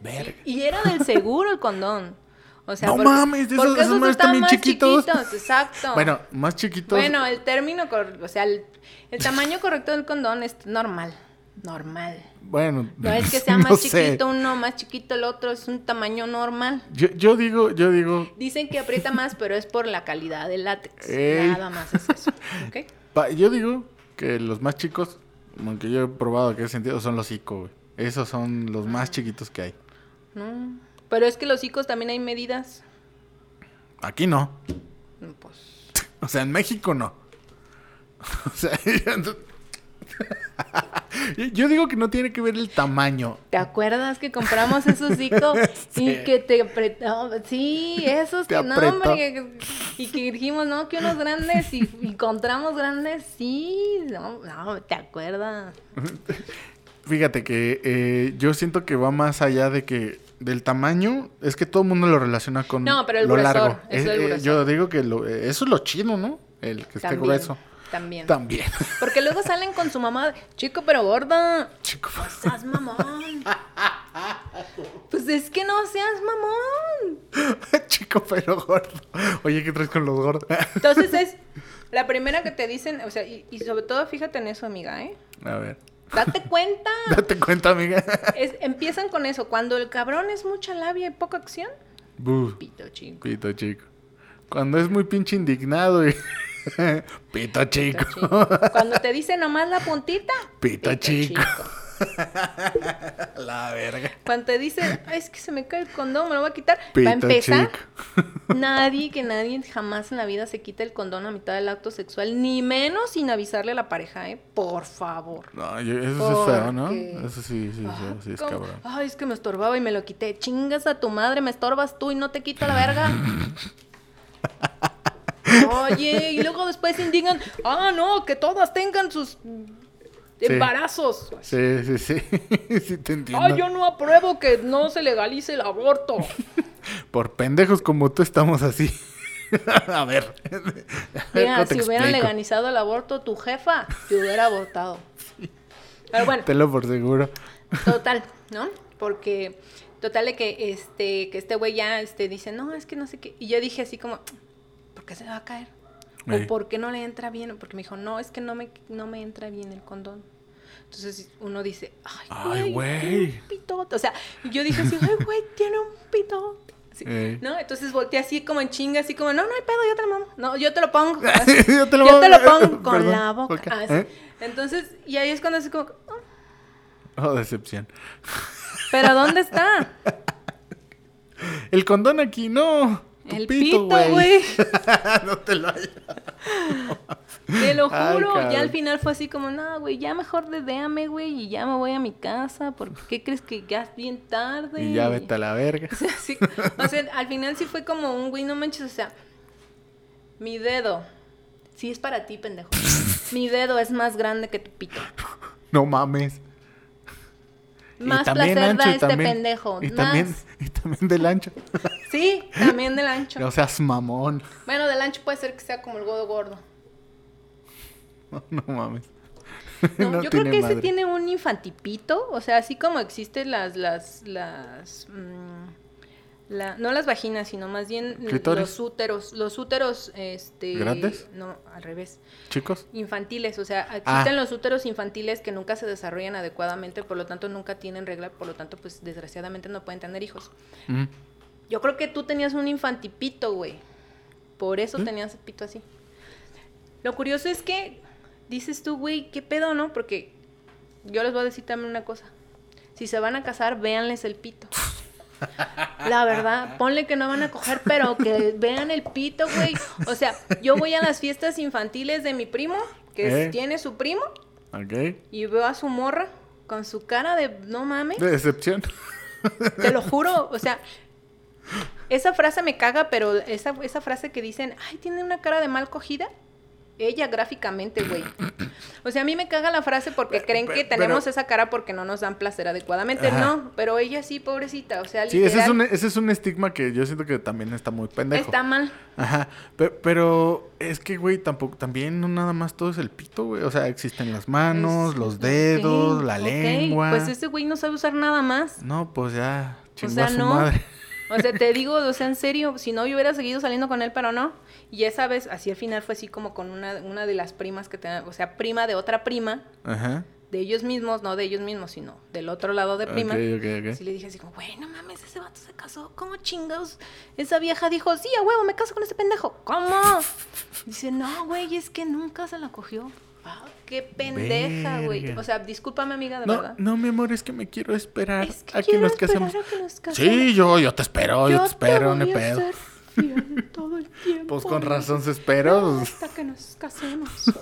Verga. Y era del seguro el condón. O sea, no mames, esos, esos, están más chiquitos. Exacto. Bueno, más chiquitos. Bueno, el término, o sea, el, tamaño correcto del condón es normal. Normal. Bueno, no es que sea más chiquito uno, más chiquito el otro, es un tamaño normal. Yo, yo digo, yo digo. Dicen que aprieta más, pero es por la calidad del látex. Nada más es eso. Yo digo que los más chicos, aunque yo he probado que ese sentido, son los ICO, güey. Esos son los más chiquitos que hay. No. Pero es que los ICOs también hay medidas. Aquí no. Pues. o sea, en México no. o sea, Yo digo que no tiene que ver el tamaño. ¿Te acuerdas que compramos esos icos y que te apretó? Sí, esos que no, hombre. Y que dijimos, no, que unos grandes y, encontramos grandes, sí. No, no, ¿te acuerdas? Fíjate que eh, yo siento que va más allá de que del tamaño, es que todo el mundo lo relaciona con no, pero el lo gruesor, largo. Es eh, eh, yo digo que lo, eso es lo chido, ¿no? El que esté grueso. También. También. Porque luego salen con su mamá, chico pero gorda. Chico pero seas mamón. pues es que no seas mamón. chico pero gordo. Oye, ¿qué traes con los gordos? Entonces es la primera que te dicen, o sea, y, sobre todo fíjate en eso, amiga, ¿eh? A ver. Date cuenta. Date cuenta, amiga. empiezan con eso. Cuando el cabrón es mucha labia y poca acción. Pito chico. Pito chico. Cuando es muy pinche indignado y... Pito chico. Cuando te dice nomás la puntita. Pito, chico. la verga. Cuando te dice, es que se me cae el condón, me lo voy a quitar. Pito empezar, nadie, que nadie jamás en la vida se quite el condón a mitad del acto sexual, ni menos sin avisarle a la pareja, ¿eh? Por favor. No, eso es feo, ¿no? Eso sí, sí, sí, sí es cabrón. Ay, es que me estorbaba y me lo quité. Chingas a tu madre, me estorbas tú y no te quito la verga. Oye, y luego después indigan, ah, no, que todas tengan sus embarazos. Sí, sí, sí. sí te entiendo. Ay, yo no apruebo que no se legalice el aborto. Por pendejos como tú estamos así. a ver. Mira, si hubieran legalizado el aborto, tu jefa te hubiera abortado. Pero bueno. Te lo por seguro. Total, ¿no? Porque, total de que este, que este güey ya este, dice, no, es que no sé qué. Y yo dije así como, ¿por qué se va a caer? ¿O por qué no le entra bien? Porque me dijo, no, es que no me, no me entra bien el condón. Entonces uno dice, ay, güey, pitote. O sea, yo dije así, ay, güey, tiene un pitote. ¿No? Entonces volteé así como en chinga, así como, no, no hay pedo, yo te lo mamo. No, yo te lo pongo. yo te lo, yo te lo pongo con la boca. ¿Eh? Entonces, y ahí es cuando así como, oh. oh, decepción. Pero ¿dónde está? El condón aquí, no. El pito, güey. no te lo hayas. Te lo juro, ya al final fue así como, no, güey, ya mejor dedéame, güey, y ya me voy a mi casa, porque ¿qué crees que ya es bien tarde? Y ya vete a la verga. O sea, al final sí fue como un, güey, no manches, o sea, mi dedo, sí es para ti, pendejo. mi dedo es más grande que tu pito. No mames. Más placer da este pendejo. Y también, y también del ancho. Sí, también del ancho. No seas mamón. Bueno, del ancho puede ser que sea como el godo gordo. No, mames. No, yo creo que ese tiene un infantipito, o sea, así como existen las, las, las, mm, no las vaginas, sino más bien los úteros, los úteros, este, ¿Grandes? No, al revés. ¿Chicos? Infantiles, o sea, existen ah. los úteros infantiles que nunca se desarrollan adecuadamente, por lo tanto nunca tienen regla, por lo tanto, pues desgraciadamente no pueden tener hijos. Yo creo que tú tenías un infantipito, güey, por eso ¿Mm? tenías el pito así. Lo curioso es que dices tú, güey, ¿qué pedo, no? Porque yo les voy a decir también una cosa. Si se van a casar, véanles el pito. La verdad, ponle que no van a coger, pero que vean el pito, güey. O sea, yo voy a las fiestas infantiles de mi primo, que ¿Eh? tiene su primo. Ok. Y veo a su morra con su cara de no mames. De decepción. Te lo juro, o sea, esa frase me caga, pero esa, esa frase que dicen, ay, tiene una cara de mal cogida ella gráficamente, güey. O sea, a mí me caga la frase porque creen que tenemos esa cara porque no nos dan placer adecuadamente. No, pero ella sí, pobrecita. O sea, Sí, ese es, un, ese es un estigma que yo siento que también está muy pendejo. Está mal. Ajá. Pero, es que, güey, tampoco, también no nada más todo es el pito, güey. O sea, existen las manos, los dedos, la lengua. Pues ese güey no sabe usar nada más. No, pues ya, chingó o sea, a su no. madre. O sea, te digo, o sea, en serio, si no, yo hubiera seguido saliendo con él, pero no. Y esa vez, así al final fue así como con una, una de las primas que tenía, o sea, prima de otra prima. Ajá. De ellos mismos, no de ellos mismos, sino del otro lado de prima. Okay, okay, okay. Así le dije así como, güey, no mames, ese vato se casó. ¿Cómo chingados? Esa vieja dijo, sí, a huevo, me caso con ese pendejo. ¿Cómo? Dice, no, güey, es que nunca se la cogió. Ah, qué pendeja, güey. O sea, discúlpame, amiga, de verdad. No, mi amor, es que me quiero esperar a, que nos casemos. Sí, yo, yo te espero, yo, te espero, no pedo. Todo el tiempo. Pues con razón se esperó. hasta que nos casemos.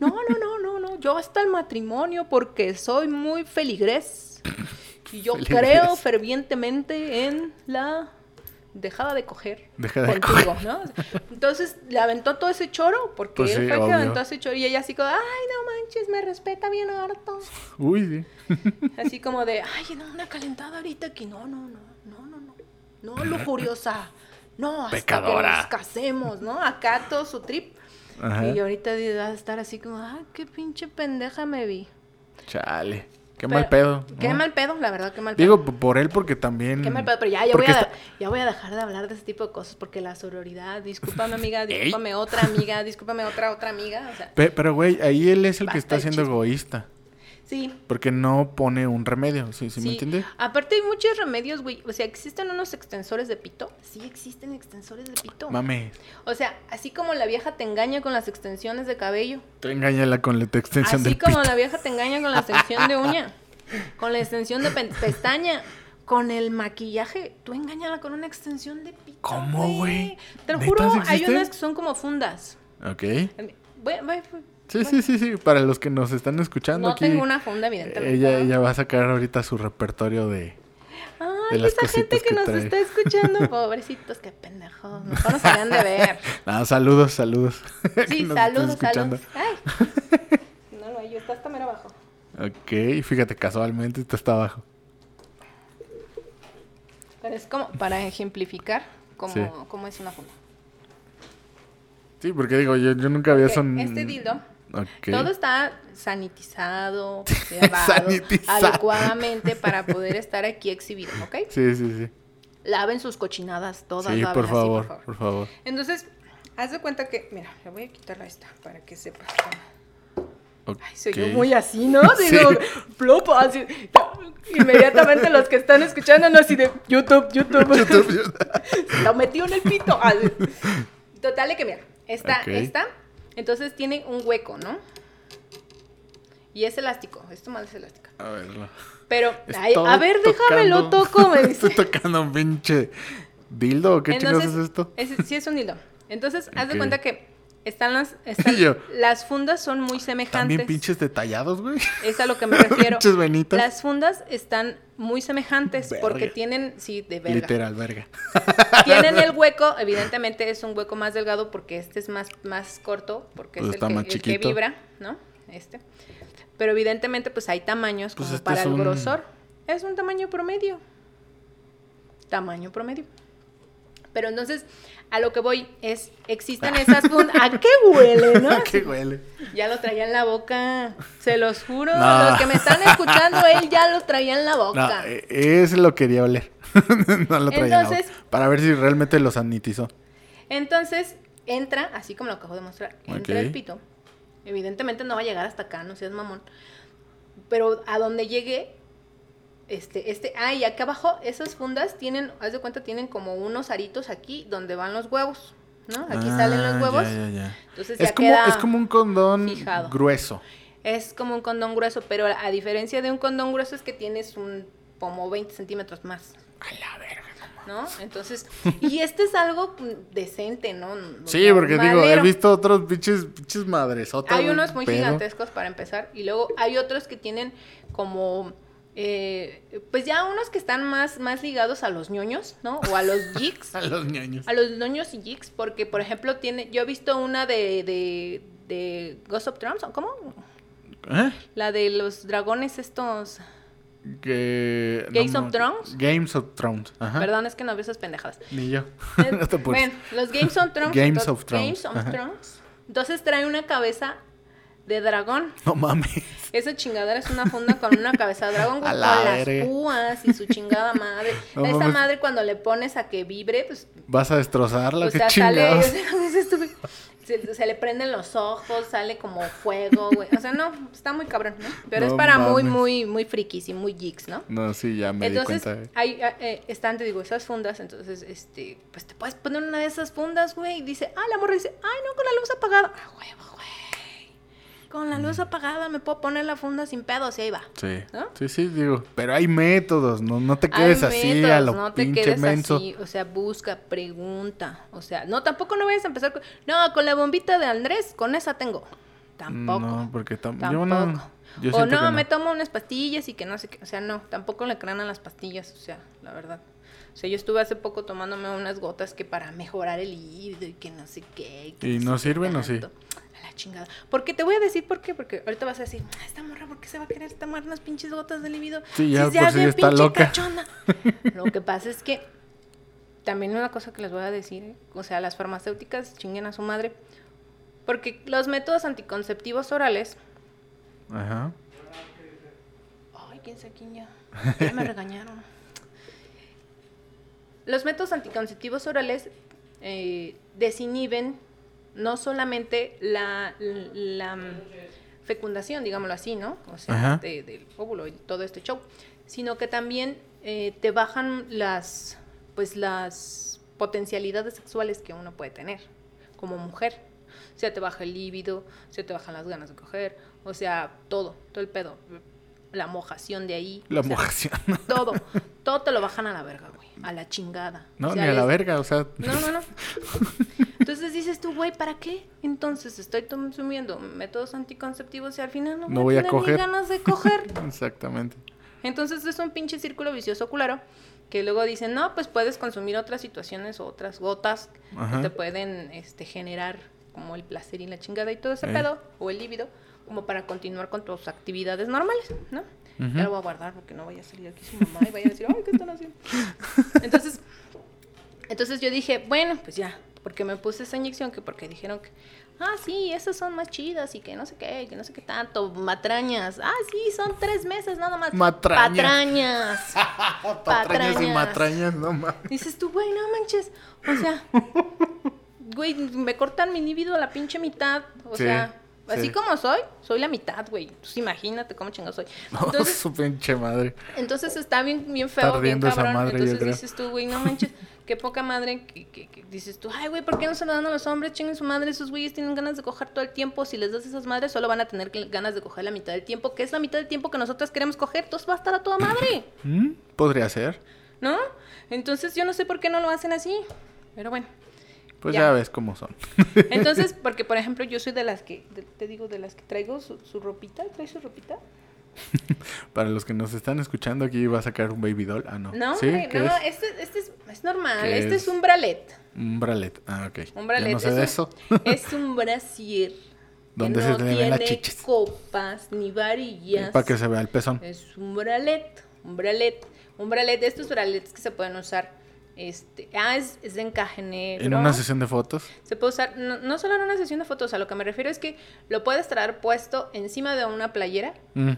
No, no, no, no, no. Yo hasta el matrimonio porque soy muy feligres. Y yo creo fervientemente en la dejada de coger de contigo, ¿no? Entonces le aventó todo ese choro, porque pues él fue el que aventó ese choro y ella así como, ay, no manches, me respeta bien harto. Uy, sí. Así como de, ay, no, una calentada ahorita aquí, no, no, no, no, no, no, no, lujuriosa no, hasta que nos casemos, ¿no? Acá todo su trip. Y ahorita va a estar así como, ah, qué pinche pendeja me vi. Chale. Qué mal pedo. Qué mal pedo, la verdad, qué mal pedo. Digo, por él porque también... Qué mal pedo, pero ya, ya, voy a, ya voy a dejar de hablar de ese tipo de cosas porque la sororidad, discúlpame amiga, discúlpame otra amiga, discúlpame otra, otra amiga, o sea... Pero, güey, ahí él es el que está siendo egoísta. Sí. Porque no pone un remedio, ¿sí, ¿sí, me entiende? Aparte hay muchos remedios, güey. O sea, ¿existen unos extensores de pito? Sí, existen extensores de pito. Mame. O sea, así como la vieja te engaña con las extensiones de cabello. Te engañala con la extensión de Así como la vieja te engaña con la extensión de uña. con la extensión de pestaña. Con el maquillaje, tú engañala con una extensión de pito. ¿Cómo, güey? Te lo juro, hay unas que son como fundas. Ok. Voy, voy, Sí, sí, sí, sí. Para los que nos están escuchando no aquí. tengo una funda, evidentemente. Ella, ella va a sacar ahorita su repertorio de. Ay, esa gente que, nos está escuchando, pobrecitos, qué pendejos. Mejor nos habían de ver. No, saludos, saludos. Sí, saludos, saludos. Ay. No, no, yo está hasta mero abajo. Ok, fíjate, casualmente está abajo. Pero es como para ejemplificar cómo, cómo es una funda. Sí, porque digo, yo, yo nunca había son... Este dildo, todo está sanitizado, sanitizado, adecuadamente para poder estar aquí exhibido, ¿ok? Sí, sí, sí. Laven sus cochinadas todas. Sí, por favor, por favor, por favor. Entonces, haz de cuenta que, mira, le voy a quitar esta para que sepas. Okay. Ay, soy yo muy así, ¿no? Digo, plop, así. Inmediatamente los que están escuchando, no así de YouTube, YouTube. YouTube, Lo metió en el pito. Total, de que mira, esta, esta, entonces tiene un hueco, ¿no? Y es elástico, esto mal es elástico. A verlo. Pero, a ver, déjame lo toco, me dice. Estoy tocando un pinche dildo, ¿o qué chingados es esto? sí, es un dildo. Entonces, haz de cuenta que están las, las fundas son muy semejantes. También pinches detallados, güey. Es a lo que me refiero. pinches venitas. Las fundas están muy semejantes porque tienen, sí, de verga. Literal, verga. Tienen el hueco, evidentemente es un hueco más delgado porque este es más, más corto, porque pues es el que, el que, vibra, ¿no? Este. Pero evidentemente, pues hay tamaños pues como este para el grosor. Es un tamaño promedio. Tamaño promedio. Pero entonces, a lo que voy es, existen esas fundas. ¿A qué huele, no? ¿A qué huele? Ya lo traía en la boca. Se los juro. Los que me están escuchando, él ya lo traía en la boca. No, e, ese lo quería oler. no lo traía Entonces, en la boca. Para ver si realmente lo sanitizó. Entonces, entra, así como lo acabo de mostrar, entra el pito. Evidentemente no va a llegar hasta acá, no seas mamón. Pero a donde llegue, este, este, ah, y acá abajo, esas fundas tienen, haz de cuenta, tienen como unos aritos aquí donde van los huevos, ¿no? Aquí salen los ah, huevos. Ya, ya, Entonces es como, es como un condón grueso. Es como un condón grueso, pero a diferencia de un condón grueso es que tienes un como 20 centímetros más. A la verga. ¿no? Entonces, y este es algo decente, ¿no? sí, porque digo, he visto otros pinches, pinches madres. Hay unos muy gigantescos para empezar, y luego hay otros que tienen como eh, pues ya unos que están más, más ligados a los ñoños, ¿no? O a los jigs. a los ñoños. A los ñoños y jigs, porque, por ejemplo, tiene, yo he visto una de, de, de Ghost of Drums, ¿cómo? ¿Eh? La de los dragones estos... Que, Games of Thrones. Games of Thrones. Ajá. Perdón, es que no veo esas pendejadas. Ni yo. no te bueno, los Games of Thrones. Games of Thrones. Games of Thrones. Entonces trae una cabeza de dragón. No mames. Esa chingadera es una funda con una cabeza de dragón con las púas y su chingada madre. Esa madre cuando le pones a que vibre, pues... Vas a destrozarla, o sea, sale, se, se, le prenden los ojos, sale como fuego, güey. O sea, no, está muy cabrón, ¿no? Pero es para muy, muy, muy frikis y muy geeks, ¿no? No, sí, ya me entonces, di cuenta. Hay, eh, están, te digo, esas fundas, entonces, este, pues te puedes poner una de esas fundas, güey, y dice, ah, la morra dice, ay, no, con la luz apagada. Ah, huevo, con la luz apagada me puedo poner la funda sin pedos y ahí va. Sí. Sí, sí, digo. Pero hay métodos, no, no te quedes así a lo no te quedes Así. O sea, busca, pregunta. O sea, no, tampoco no vayas a empezar con. No, con la bombita de Andrés, con esa tengo. Tampoco. No, porque tampoco. Yo no. o no, me tomo unas pastillas y que no sé qué. O sea, no, tampoco le crean a las pastillas, o sea, la verdad. O sea, yo estuve hace poco tomándome unas gotas que para mejorar el híbrido y que no sé qué. ¿Y no, sirven o sí? Chingada. Porque te voy a decir por qué, porque ahorita vas a decir, ah, esta morra, ¿por qué se va a querer tomar unas pinches gotas de libido? Sí, ya, si por si está loca. Lo que pasa es que también una cosa que les voy a decir, ¿eh? o sea, las farmacéuticas chinguen a su madre, porque los métodos anticonceptivos orales. Ajá. Ay, quién sabe quién ya. Ya me regañaron. Los métodos anticonceptivos orales eh, desinhiben no solamente la, fecundación, digámoslo así, ¿no? O sea, del óvulo y todo este show, sino que también eh, te bajan las, pues las potencialidades sexuales que uno puede tener como mujer. O sea, te baja el líbido, o sea, te bajan las ganas de coger, o sea, todo, todo el pedo. La mojación de ahí. La mojación. Todo, todo te lo bajan a la verga, güey. A la chingada. No, ni a la verga, o sea. No, no, no. Entonces dices tú, güey, ¿para qué? Entonces estoy consumiendo métodos anticonceptivos y al final no, voy, a, tener ni ganas de coger. Exactamente. Entonces es un pinche círculo vicioso claro que luego dicen, no, pues puedes consumir otras situaciones o otras gotas que te pueden este, generar como el placer y la chingada y todo ese pedo, o el líbido, como para continuar con tus actividades normales, ¿no? Ya lo voy a guardar porque no vaya a salir aquí su mamá y vaya a decir, ay, ¿qué están haciendo? Entonces, entonces yo dije, bueno, pues ya, porque me puse esa inyección, que porque dijeron que, ah, sí, esas son más chidas y que no sé qué, que no sé qué tanto, matrañas. Ah, sí, son tres meses nada más. Matrañas. Patrañas. Patrañas y matrañas, no mames. Dices tú, güey, no manches. O sea, güey, me cortan mi líbido a la pinche mitad. O Sí, sea, así sí. como soy, soy la mitad, güey. Pues imagínate cómo chingo soy. No, Entonces, su pinche madre. entonces está bien, bien feo, Está bien riendo esa cabrón. madre, Entonces dices tú, güey, no manches, qué poca madre que, que- que dices tú, ay, güey, ¿por qué no se lo dan a los hombres? Chinguen su madre, esos güeyes tienen ganas de coger todo el tiempo. Si les das esas madres, solo van a tener ganas de coger la mitad del tiempo, que es la mitad del tiempo que nosotras queremos coger. Entonces va a estar a toda madre, ¿Mm? Podría ser. ¿no? Entonces yo no sé por qué no lo hacen así. Pero bueno. Pues Ya. ya, ves cómo son. Entonces, porque por ejemplo, yo soy de las que, de- te digo, de las que traigo su, su ropita, ¿trae su ropita? Para los que nos están escuchando, aquí va a sacar un baby doll. Ah, no. No, ¿Sí? hombre, ¿Qué no, es? este, este es, es normal, ¿Qué este es? es? un bralet. Un bralet. Ah, ok. Un Ya bralet. no sé es, de un, eso. es un brasier. Donde no se las tiene chichis. copas ni varillas. Para que se vea el pezón. Es un bralet, un bralet, un bralet. Estos bralets que se pueden usar, este, ah, es, es de encaje negro. En una sesión de fotos. Se puede usar, no, no solo en una sesión de fotos, a lo que me refiero es que lo puedes traer puesto encima de una playera, Mm,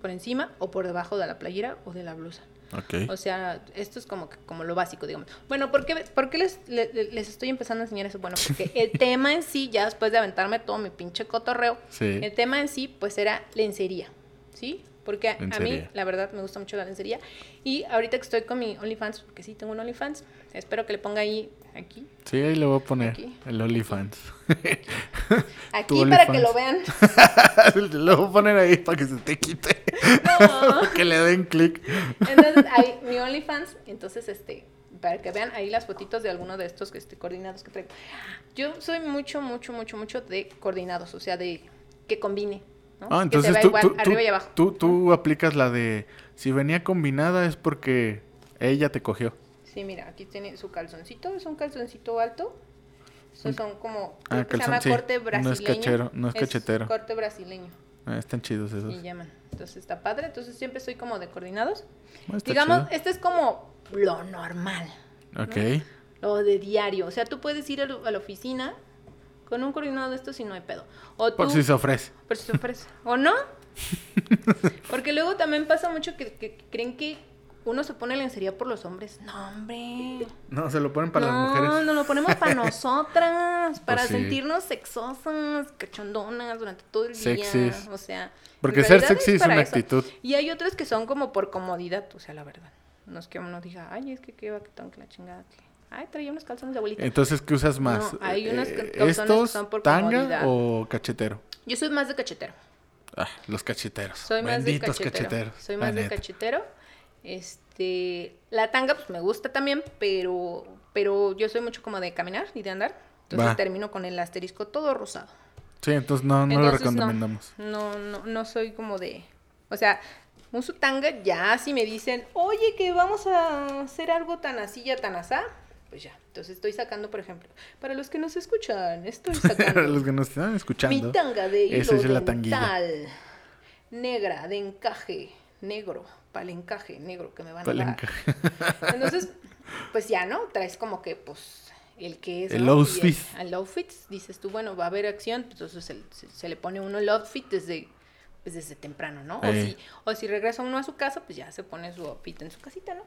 por encima o por debajo de la playera o de la blusa. ok. O sea, esto es como, que- como lo básico, digamos. Bueno, ¿por qué, por qué les, le- le- les estoy empezando a enseñar eso? Bueno, porque el tema en sí, ya después de aventarme todo mi pinche cotorreo, Sí. el tema en sí, pues era lencería, ¿sí? Porque a, a mí, la verdad, me gusta mucho la lencería. Y ahorita que estoy con mi OnlyFans, porque sí tengo un OnlyFans, espero que le ponga ahí, aquí, Sí, ahí le voy a poner Aquí. el OnlyFans. aquí para que lo vean. le voy a poner ahí para que se te quite. No. que le den clic. Entonces, ahí, mi OnlyFans, entonces, este, para que vean ahí las fotitos de alguno de estos que este, coordinados que traigo. Yo soy mucho, mucho, mucho, mucho de coordinados, o sea, de que combine, ¿no? Ah, que entonces se tú, igual, tú, tú- arriba y abajo. tú- tú aplicas la de si venía combinada es porque ella te cogió. Sí, mira, aquí tiene su calzoncito, es un calzoncito alto. Son como, Ah, que se calzón, llama sí. corte No es brasileño. cachero, no es cachetero. corte brasileño, Ah, están chidos esos. y llaman. Entonces está padre, entonces siempre soy como de coordinados. Ah, Digamos, chido. este es como lo normal. Ok. Lo de diario. O sea, tú puedes ir a la oficina con un coordinado de estos y no hay pedo. O tú, Por si se ofrece. por si se ofrece. ¿O no? Porque luego también pasa mucho que, que creen que uno se pone lencería por los hombres. No, hombre. No, se lo ponen para no, las mujeres. nos lo ponemos para nosotras, para sí. sentirnos sexosas, cachondonas durante todo el día. O sea, Porque ser sexy es para una eso. actitud. Y hay otras que son como por comodidad, o sea, la verdad. No es que uno diga, ay, es que qué baquetón, que la chingada. Que... Ay, traía unos calzones de abuelita. Entonces, ¿qué usas más? No, hay unos Eh, calzones que ¿Estos, son por tanga comodidad. o cachetero? Yo soy más de cachetero. Ah, los cacheteros. Soy más de cachetero. cacheteros. Soy más de cachetero. Este, la tanga pues me gusta también, pero pero yo soy mucho como de caminar y de andar. Entonces Va. termino con el asterisco todo rosado. Sí, entonces no, no lo recomendamos. No, no, no soy como de, o sea, uso tanga ya si me dicen, "Oye, que vamos a hacer algo tan así ya tan asá", pues ya. Entonces estoy sacando, por ejemplo, para los que nos escuchan, estoy sacando Para los que nos están Mi escuchando. tanga de hilo Esa es la tanguilla. dental, negra, de encaje, negro, para el encaje negro que me van a dar. encaje. Entonces, pues ya, ¿no? Traes como que, pues, el que es, El outfit. El, el outfit, dices tú, bueno, va a haber acción, entonces se, se- se le pone uno el outfit desde, pues, desde temprano, ¿no? O Ey. si, o si regresa uno a su casa, pues ya se pone su outfit en su casita, ¿no?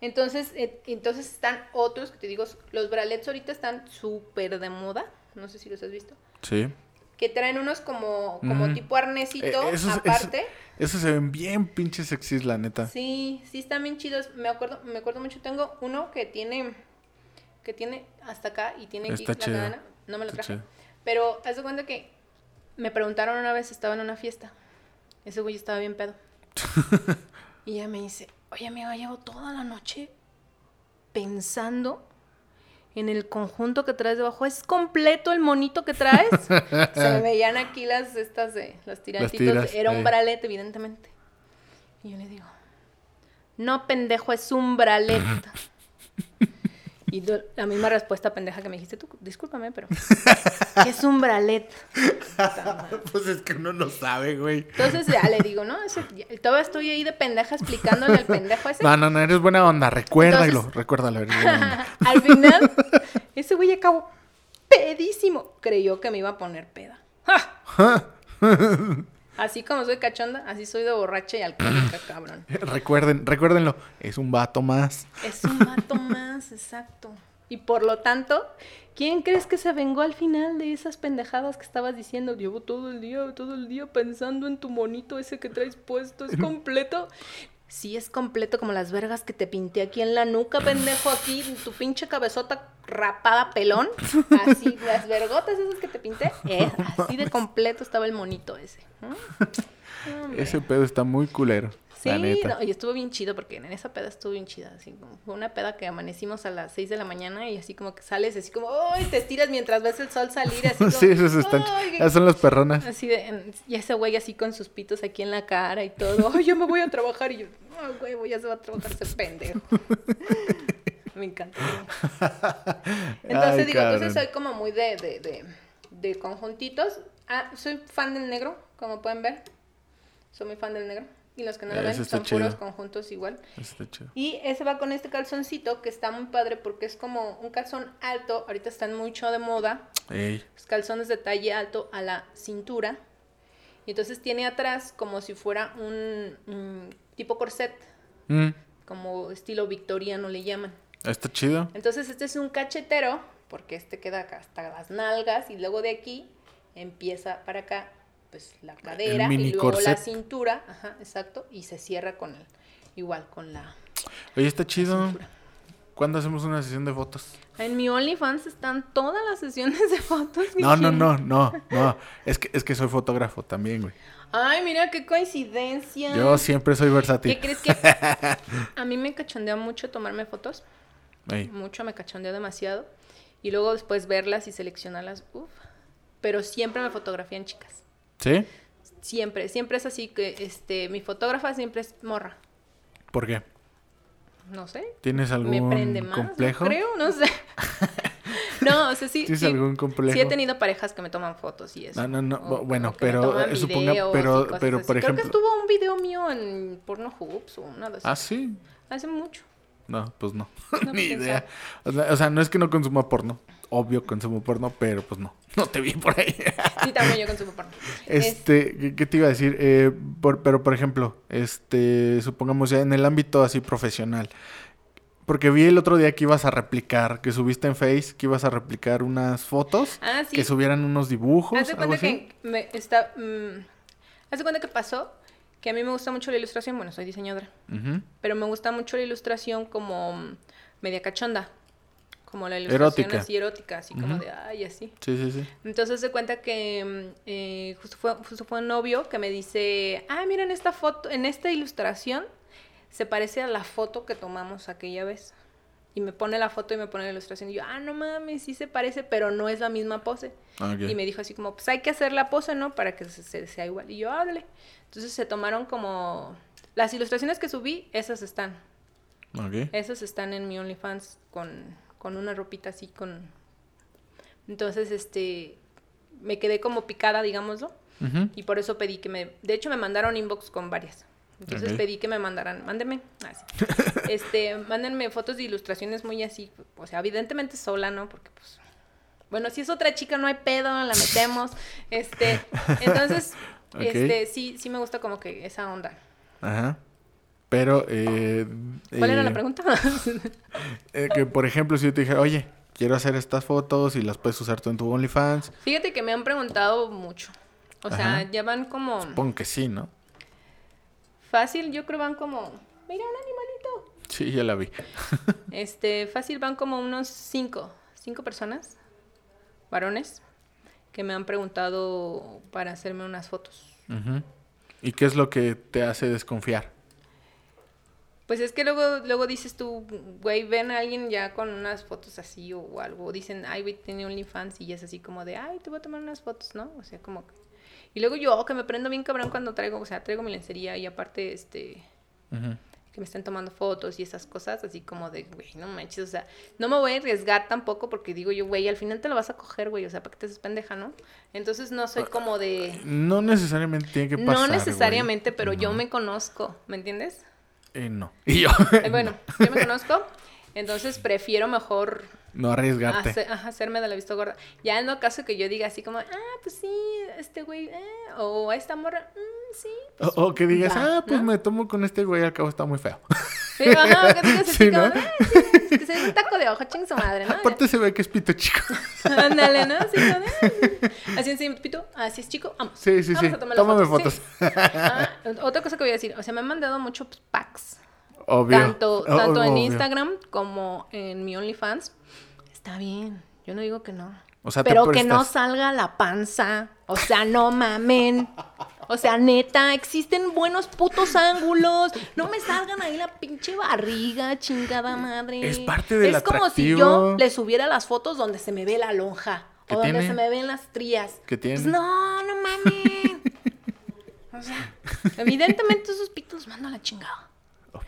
Entonces, eh, entonces están otros que te digo, los bralets ahorita están súper de moda, no sé si los has visto, Sí. que traen unos como, como Mm. tipo arnesito Eh, esos- aparte. esos- Esos se ven bien pinches sexys, la neta. Sí, sí están bien chidos. Me acuerdo, me acuerdo mucho, tengo uno que tiene que tiene hasta acá y tiene aquí Está la chido. cadena. No me lo Está traje. chido. Pero haz de cuenta que me preguntaron una vez, estaba en una fiesta. Ese güey estaba bien pedo. y ella me dice, oye amiga, llevo toda la noche pensando en el conjunto que traes debajo. ¿Es completo el monito que traes? Se me veían aquí las estas de las tirantitos. tiras, Era un eh. bralet, evidentemente. Y yo le digo, no, pendejo, es un bralet. Y do- la misma respuesta pendeja que me dijiste tú, discúlpame, pero ¿qué es un bralet? pues es que uno no sabe, güey. Entonces ya le digo, ¿no? Ya- todavía estoy ahí de pendeja explicándole al pendejo ese. No, no, no, eres buena onda. Recuérdalo, Entonces- recuérdalo. Eres buena onda. al final, Ese güey acabó pedísimo. Creyó que me iba a poner peda. Así como soy cachonda, así soy de borracha y alcohólica, cabrón. Recuerden, recuérdenlo, es un vato más. Es un vato más, exacto. Y por lo tanto, ¿quién crees que se vengó al final de esas pendejadas que estabas diciendo? Llevo todo el día, todo el día pensando en tu monito ese que traes puesto, ¿es completo? Sí, es completo como las vergas que te pinté aquí en la nuca, pendejo, aquí, tu pinche cabezota rapada pelón. Así, las vergotas esas que te pinté, eh, así de completo estaba el monito ese. Ese pedo está muy culero. Sí, y estuvo bien chido porque en esa peda estuvo bien chida. Así como fue una peda que amanecimos a las 6 de la mañana y así como que sales, así como, ¡ay! Te estiras mientras ves el sol salir. Así como, sí, esos están. Esas son las perronas. Así de, y ese güey así con sus pitos aquí en la cara y todo. ¡Ay, yo me voy a trabajar! Y yo, ¡ay, güey! Ya se va a trabajar ese pendejo. me encanta. Entonces digo, entonces soy como muy de, de, de, de conjuntitos. Ah, soy fan del negro, como pueden ver. Soy muy fan del negro. Y los que no lo ven son puros conjuntos igual. Y ese va con este calzoncito que está muy padre porque es como un calzón alto. Ahorita están mucho de moda. Los calzones de talle alto a la cintura. Y entonces tiene atrás como si fuera un, tipo corset. Mm. Como estilo victoriano le llaman. Está chido. Entonces este es un cachetero porque este queda acá hasta las nalgas y luego de aquí empieza para acá pues la cadera y luego la cintura, ajá, exacto, y se cierra con el, igual con la Oye, está chido. ¿Cuándo hacemos una sesión de fotos? En mi OnlyFans están todas las sesiones de fotos. No, no, no, no, no. Es que, es que soy fotógrafo también, güey. Ay, mira qué coincidencia. Yo siempre soy versátil. ¿Qué crees que a mí me cachondea mucho tomarme fotos? Mucho, me cachondea demasiado. Y luego después verlas y seleccionarlas, uff. Pero siempre me fotografían chicas. ¿Sí? Siempre, siempre es así que este mi fotógrafa siempre es morra. ¿Por qué? No sé. ¿Tienes algún Me prende más, complejo? creo, no sé. no, o sea, sí. ¿Tienes algún complejo? Sí he tenido parejas que me toman fotos y eso. No, no, no. bueno, pero eh, suponga, pero, pero por ejemplo. Creo que estuvo un video mío en Porno Hoops o una de esas. Ah, sí. Hace mucho. No, pues no. Ni idea. O sea, no es que no consuma porno. Obvio consumo porno, pero pues no. No te vi por ahí. sí, también yo consumo porno. Este, ¿qué, te iba a decir? Eh, pero, por ejemplo, este, supongamos ya en el ámbito así profesional. Porque vi el otro día que ibas a replicar, que subiste en Face, que ibas a replicar unas fotos. Ah, que subieran unos dibujos. Haz de cuenta que me está... Mm, haz de cuenta que pasó que a mí me gusta mucho la ilustración, bueno, soy diseñadora, pero me gusta mucho la ilustración como media cachonda, como la ilustración así erótica, así como de, ay, así. Sí, sí, sí. Entonces se cuenta que eh, justo, fue, justo fue un novio que me dice, ah, mira, en esta foto, en esta ilustración se parece a la foto que tomamos aquella vez. Y me pone la foto y me pone la ilustración. Y yo, ah, no mames, sí se parece, pero no es la misma pose. Y me dijo así como, pues hay que hacer la pose, ¿no? Para que se, sea igual. Y yo, háblale. Entonces se tomaron como... Las ilustraciones que subí, esas están. Esas están en mi OnlyFans con, con una ropita así con... Entonces, este... Me quedé como picada, digámoslo. Y por eso pedí que me... De hecho, me mandaron inbox con varias. Entonces pedí que me mandaran, mándenme, ah, este, mándenme fotos de ilustraciones muy así, o sea, evidentemente sola, ¿no? Porque pues, bueno, si es otra chica no hay pedo, la metemos, este, entonces, este, sí, sí me gusta como que esa onda. Ajá. Pero, eh, ¿Cuál era la eh, pregunta? eh, que, por ejemplo, si yo te dije, oye, quiero hacer estas fotos y las puedes usar tú en tu OnlyFans. Fíjate que me han preguntado mucho. O sea, ya van como... Supongo que sí, ¿no? Fácil, yo creo van como, mira un animalito. Sí, ya la vi. este, fácil van como unos cinco, cinco personas, varones, que me han preguntado para hacerme unas fotos. ¿Y qué es lo que te hace desconfiar? Pues es que luego, luego dices tú, güey, ven a alguien ya con unas fotos así o, algo. Dicen, ay, güey, tiene OnlyFans y es así como de, ay, te voy a tomar unas fotos, ¿no? O sea, como que y luego yo, que me prendo bien cabrón cuando traigo, o sea, traigo mi lencería y aparte, este, que me estén tomando fotos y esas cosas, así como de, güey, no manches, o sea, no me voy a arriesgar tampoco porque digo yo, güey, al final te lo vas a coger, güey, o sea, para que te haces pendeja, ¿no? Entonces no soy como de... No necesariamente tiene que pasar. No necesariamente, pero yo me conozco, ¿me entiendes? Eh, no. Y yo. Eh, bueno, yo me conozco. Entonces prefiero mejor no arriesgarte. Hacer, hacerme de la vista gorda. Ya en lo caso que yo diga así como, ah, pues sí, este güey, eh, o esta morra, mm, sí. Pues o, que digas, ah, pues me tomo con este güey, al cabo está muy feo. Sí, ajá, que digas así como, ah, sí, que se un taco de ojo, ching su madre, ¿no? Aparte se ve que es pito chico. Ándale, ¿no? Así, ¿no? así es, pito, así es chico, vamos. Sí, sí, sí. Tómame fotos. Ah, otra cosa que voy a decir, o sea, me han mandado muchos packs. Obvio. Tanto, tanto en Instagram como en mi OnlyFans. Está bien, yo no digo que no. O sea, pero que no salga la panza. O sea, no mamen. O sea, neta, existen buenos putos ángulos. No me salgan ahí la pinche barriga, chingada madre. Es parte del Es como si yo le subiera las fotos donde se me ve la lonja. O donde se me ven las trías. ¿Qué tiene? Pues no, no mames. o sea, evidentemente esos pitos mando a la chingada.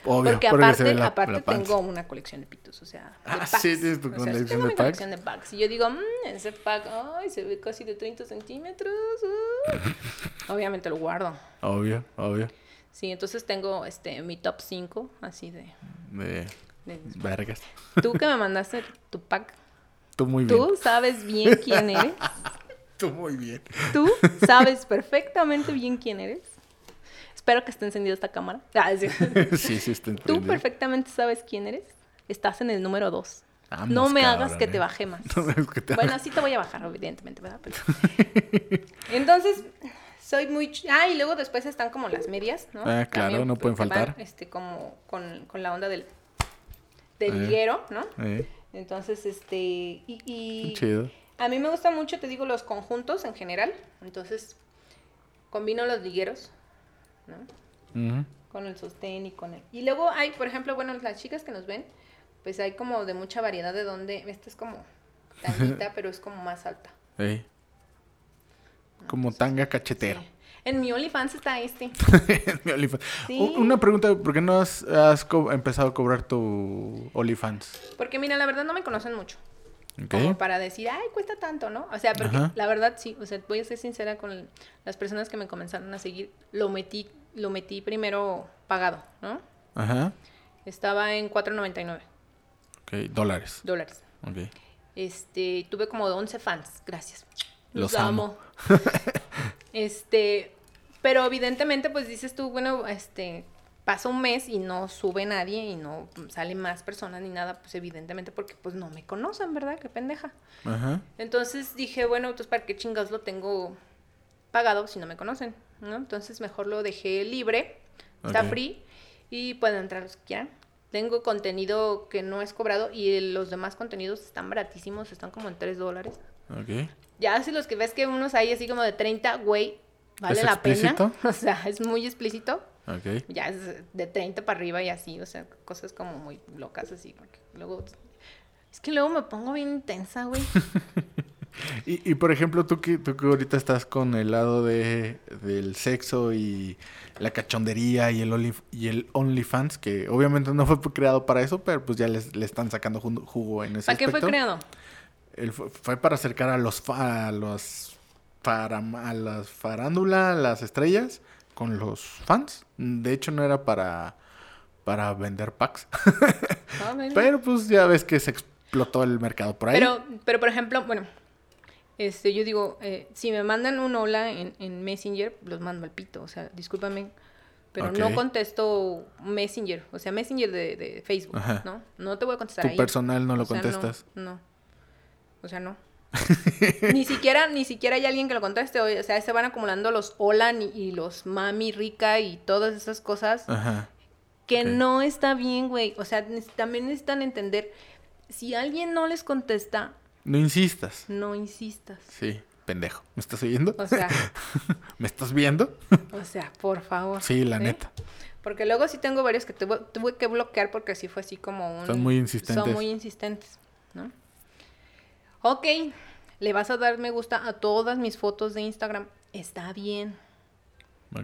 Obvio, porque aparte, aparte tengo una colección de pitos, o sea, ah, sí, tienes tu colección, tengo de, mi colección de packs. Y yo digo, mmm, ese pack, ay, se ve casi de 30 centímetros. Uh". Obviamente lo guardo. Obvio, obvio. Sí, entonces tengo este mi top 5 así de... De... vergas. Tú que me mandaste tu pack. Tú muy bien. Tú sabes bien quién eres. Tú muy bien. Tú sabes perfectamente bien quién eres. Espero que esté encendida esta cámara. Ah, sí. sí, está encendida. Tú perfectamente sabes quién eres. Estás en el número dos. no me hagas que te baje más. bueno, así te voy a bajar, evidentemente, ¿verdad? Entonces, soy muy... Ah, y luego después están como las medias, ¿no? Ah, claro, no pueden faltar. este, como con, con, la onda del, del liguero, ¿no? Entonces, este... Y, y Chido. A mí me gusta mucho, te digo, los conjuntos en general. Entonces, combino los ligueros ¿no? Con el sostén y con el... Y luego hay, por ejemplo, bueno, las chicas que nos ven, pues hay como de mucha variedad de donde... Esta es como tanguita, pero es como más alta. Como tanga cachetero. En mi OnlyFans está este. en mi OnlyFans. Una pregunta, ¿por qué no has, empezado a cobrar tu OnlyFans? Porque mira, la verdad no me conocen mucho. Como para decir, ay, cuesta tanto, ¿no? O sea, porque la verdad sí, o sea, voy a ser sincera con las personas que me comenzaron a seguir, lo metí, lo metí primero pagado, ¿no? Ajá. Estaba en 4.99. Ok, dólares. Dólares. Ok. Este, tuve como 11 fans, gracias. Los, amo. este, pero evidentemente pues dices tú, bueno, este, pasa un mes y no sube nadie y no salen más personas ni nada, pues evidentemente porque pues no me conocen, ¿verdad? Qué pendeja. Ajá. Entonces dije, bueno, entonces para qué chingados lo tengo pagado si no me conocen, ¿no? Entonces mejor lo dejé libre, está free y pueden entrar los que quieran. Tengo contenido que no es cobrado y los demás contenidos están baratísimos, están como en 3 dólares. Ok. Ya si los que ves que unos hay así como de 30, güey, vale la pena. O sea, es muy explícito. Ya es de 30 para arriba y así, o sea, cosas como muy locas así. Porque luego. Es que luego me pongo bien intensa, güey. y, y, por ejemplo, tú que, tú que ahorita estás con el lado de, del sexo y la cachondería y el, only, y el OnlyFans, que obviamente no fue creado para eso, pero pues ya les, le están sacando jugo en ese ¿Para qué fue creado? fue, para acercar a los, a los para, a las farándula, las estrellas, con los fans. De hecho, no era para, para vender packs. Ah, pero pues ya ves que se explotó el mercado por ahí. Pero, pero por ejemplo, bueno, este, yo digo, eh, si me mandan un hola en, en, Messenger, los mando al pito. O sea, discúlpame, pero no contesto Messenger. O sea, Messenger de, de Facebook, ¿no? No te voy a contestar Tu personal no lo contestas. no. O sea, no. ni siquiera, ni siquiera hay alguien que lo conteste. O sea, se van acumulando los hola y, los mami rica y todas esas cosas. Que no está bien, güey. O sea, también necesitan entender. Si alguien no les contesta. No insistas. No insistas. Sí, pendejo. ¿Me estás oyendo? O sea. ¿Me estás viendo? o sea, por favor. Sí, la neta. Porque luego sí tengo varios que tuve, tuve que bloquear porque así fue así como un... Son muy insistentes. Son muy insistentes, ¿no? Ok, le vas a dar me gusta a todas mis fotos de Instagram. Está bien.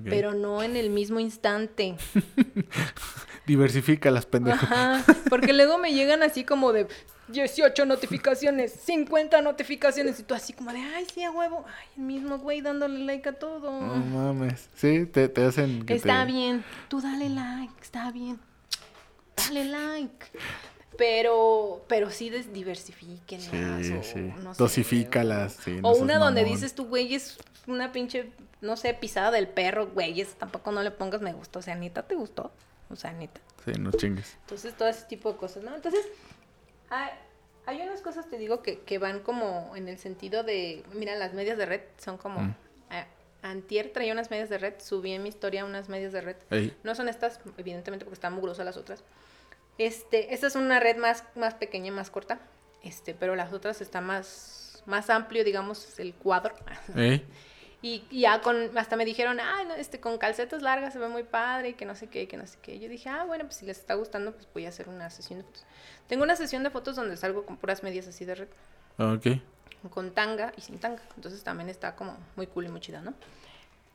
Pero no en el mismo instante. Diversifica las pendejas. Ajá, porque luego me llegan así como de 18 notificaciones, 50 notificaciones, y tú así como de, ay, sí, a huevo, ay, el mismo güey dándole like a todo. No mames, sí, te, hacen... está bien, tú dale like, está bien, dale like. Pero, pero sí diversifiquen sí, más. sí. Dosifícalas. o una donde dices tú, güey, es una pinche, no sé, pisada del perro, güey, eso tampoco no le pongas me gustó. O sea, neta, ¿te gustó? O sea, neta. Sí, no chingues. Entonces, todo ese tipo de cosas, ¿no? Entonces, hay, hay unas cosas, te digo, que, que, van como en el sentido de, mira, las medias de red son como... Mm. antier traía unas medias de red, subí en mi historia unas medias de red. No son estas, evidentemente, porque están mugrosas las otras. Este, esta es una red más, más pequeña y más corta, este, pero las otras está más, más amplio, digamos, el cuadro. Y, ya con, hasta me dijeron, ah, este, con calcetas largas se ve muy padre y que no sé qué, que no sé qué. Yo dije, ah, bueno, pues si les está gustando, pues voy a hacer una sesión de fotos. Tengo una sesión de fotos donde salgo con puras medias así de red. Ok. Con tanga y sin tanga. Entonces también está como muy cool y muy chida, ¿no?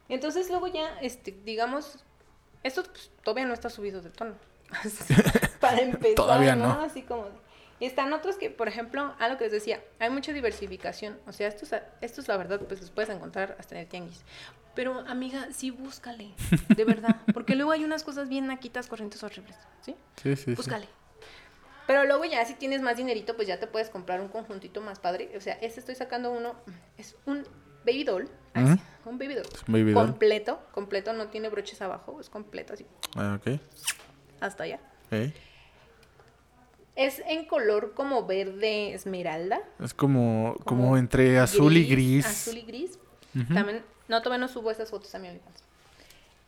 Entonces luego ya, este, digamos, esto pues, todavía no está subido de tono. Para empezar, Todavía no. Así como... Y están otros que, por ejemplo, a lo que les decía, hay mucha diversificación. O sea, estos, estos la verdad, pues los puedes encontrar hasta en el tianguis. Pero, amiga, sí búscale, de verdad. Porque luego hay unas cosas bien naquitas, corrientes horribles, ¿sí? Sí, sí, Búscale. Pero luego ya si tienes más dinerito, pues ya te puedes comprar un conjuntito más padre. O sea, este estoy sacando uno, es un baby doll, un baby doll. baby doll. Completo, completo, no tiene broches abajo, es completo así. Ah, ok hasta allá. Es en color como verde esmeralda. Es como, como, entre azul y gris. Azul y gris. También, no, todavía no subo esas fotos a mi OnlyFans.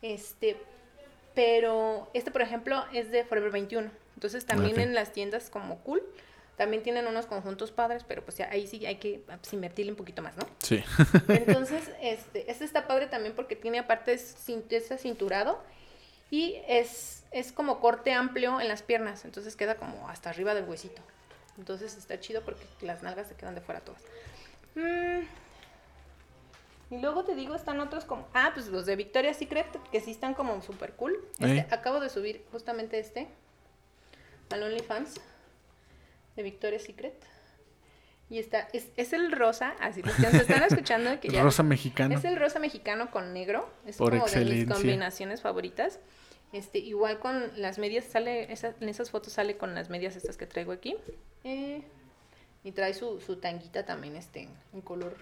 Este, pero este, por ejemplo, es de Forever 21. Entonces también en las tiendas como cool, también tienen unos conjuntos padres, pero pues ahí sí hay que pues, invertirle un poquito más, ¿no? Sí. Entonces, este, este está padre también porque tiene aparte ese cinturado y es, es como corte amplio en las piernas, entonces queda como hasta arriba del huesito. Entonces está chido porque las nalgas se quedan de fuera todas. Mm. Y luego te digo, están otros como... Ah, pues los de Victoria's Secret, que sí están como súper cool. Este, acabo de subir justamente este al OnlyFans de Victoria's Secret. Y está, es, es el rosa, así los que nos están escuchando. Que ya, rosa mexicano. Es el rosa mexicano con negro. Es como de mis combinaciones favoritas. Este, igual con las medias sale, en esas fotos sale con las medias estas que traigo aquí. Eh, y trae su, su tanguita también este, en color,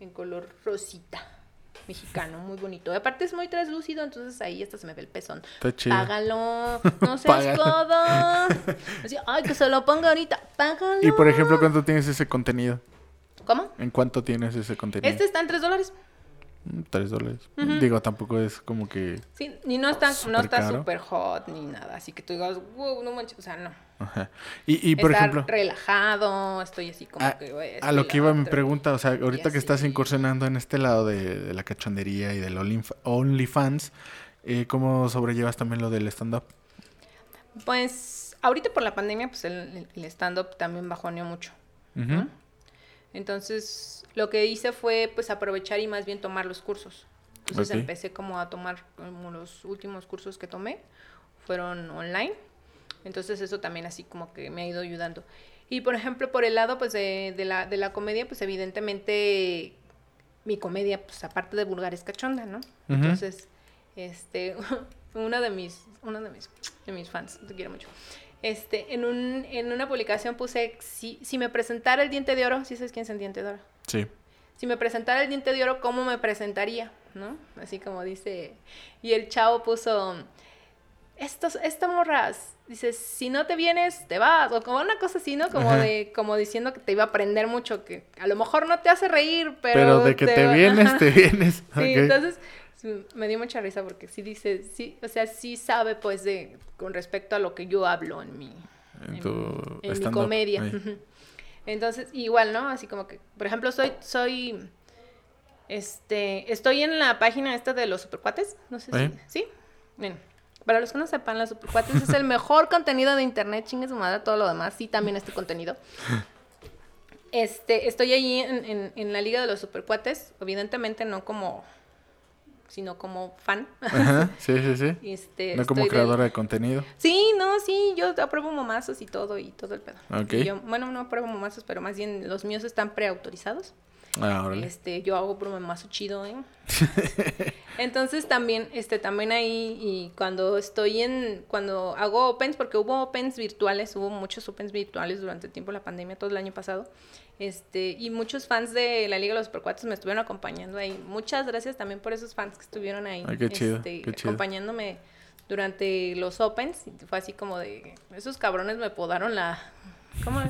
en color rosita mexicano, muy bonito. Aparte es muy translúcido, entonces ahí hasta se me ve el pezón. Págalo, no seas codo. Así, ay, que se lo ponga ahorita, págalo. Y por ejemplo, ¿cuánto tienes ese contenido? ¿Cómo? ¿En cuánto tienes ese contenido? Este está en 3 dólares. 3 dólares. Digo, tampoco es como que. Sí, ni no está no está súper hot ni nada. Así que tú digas, wow, no manches. O sea, no. Ajá. Y, y por ejemplo. relajado, estoy así como a, que. a lo que iba mi pregunta, o sea, ahorita que estás incursionando en este lado de, la cachondería y del OnlyFans, eh, ¿cómo sobrellevas también lo del stand-up? Pues, ahorita por la pandemia, pues el, el stand-up también bajoneó mucho. Entonces, lo que hice fue pues aprovechar y más bien tomar los cursos. Entonces empecé como a tomar como los últimos cursos que tomé fueron online. Entonces eso también así como que me ha ido ayudando. Y por ejemplo, por el lado pues de, la, de la comedia, pues evidentemente mi comedia, pues aparte de vulgar es cachonda, ¿no? Entonces, este, uno de mis, uno de mis, de mis fans, te quiero mucho este, en, un, en una publicación puse, si, si me presentara el diente de oro, ¿sí sabes quién es el diente de oro? Sí. Si me presentara el diente de oro, ¿cómo me presentaría? ¿No? Así como dice, y el chavo puso, estos, esta morras, dice, si no te vienes, te vas, o como una cosa así, ¿no? Como de, como diciendo que te iba a aprender mucho, que a lo mejor no te hace reír, pero... Pero de que te, vienes, te vienes. Sí, entonces me dio mucha risa porque sí dice, sí, o sea, sí sabe pues de con respecto a lo que yo hablo en mi, en, mi comedia. Entonces, igual, ¿no? Así como que, por ejemplo, soy, soy, este, estoy en la página esta de los supercuates, no sé si, ¿sí? Bien. Para los que no sepan, los supercuates es el mejor contenido de internet, chingue su madre, todo lo demás, sí, también este contenido. Este, estoy ahí en, en, en la liga de los supercuates, evidentemente no como sino como fan. Ajá, sí, sí, sí. Este, no como creadora de... contenido. Sí, no, sí, yo apruebo momazos y todo y todo el pedo. Ok. bueno, no apruebo momazos, pero más bien los míos están preautorizados. Ah, este, yo hago más chido, ¿eh? Entonces también, este, también ahí, y cuando estoy en, cuando hago opens, porque hubo opens virtuales, hubo muchos opens virtuales durante el tiempo de la pandemia, todo el año pasado, este, y muchos fans de la Liga de los Supercuates me estuvieron acompañando ahí. Muchas gracias también por esos fans que estuvieron ahí, este, acompañándome durante los opens, fue así como de, esos cabrones me podaron la, ¿cómo?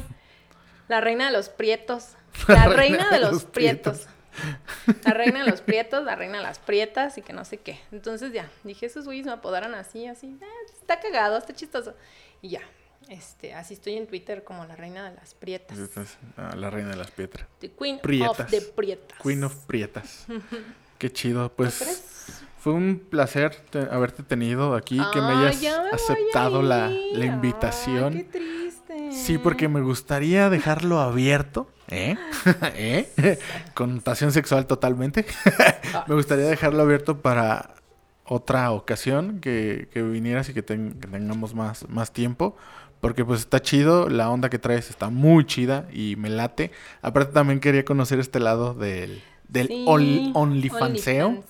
La reina de los prietos. La, reina, de los, prietos. La reina de los prietos, la reina de las prietas y que no sé qué. Entonces ya, dije, esos güeyes me apodaron así, así. Ah, está cagado, está chistoso. Y ya, este, así estoy en Twitter como la reina de las prietas. Ah, la reina de las. The Queen of the Prietas. Queen of Prietas. Qué chido. Pues fue un placer haberte tenido aquí, que me hayas aceptado la, la, invitación. qué triste. Sí, porque me gustaría dejarlo abierto. ¿Eh? ¿Eh? Connotación sexual totalmente. me gustaría dejarlo abierto para otra ocasión que, que vinieras y que, tengamos más, más tiempo. Porque pues está chido, la onda que traes está muy chida y me late. Aparte también quería conocer este lado del, del OnlyFanseo.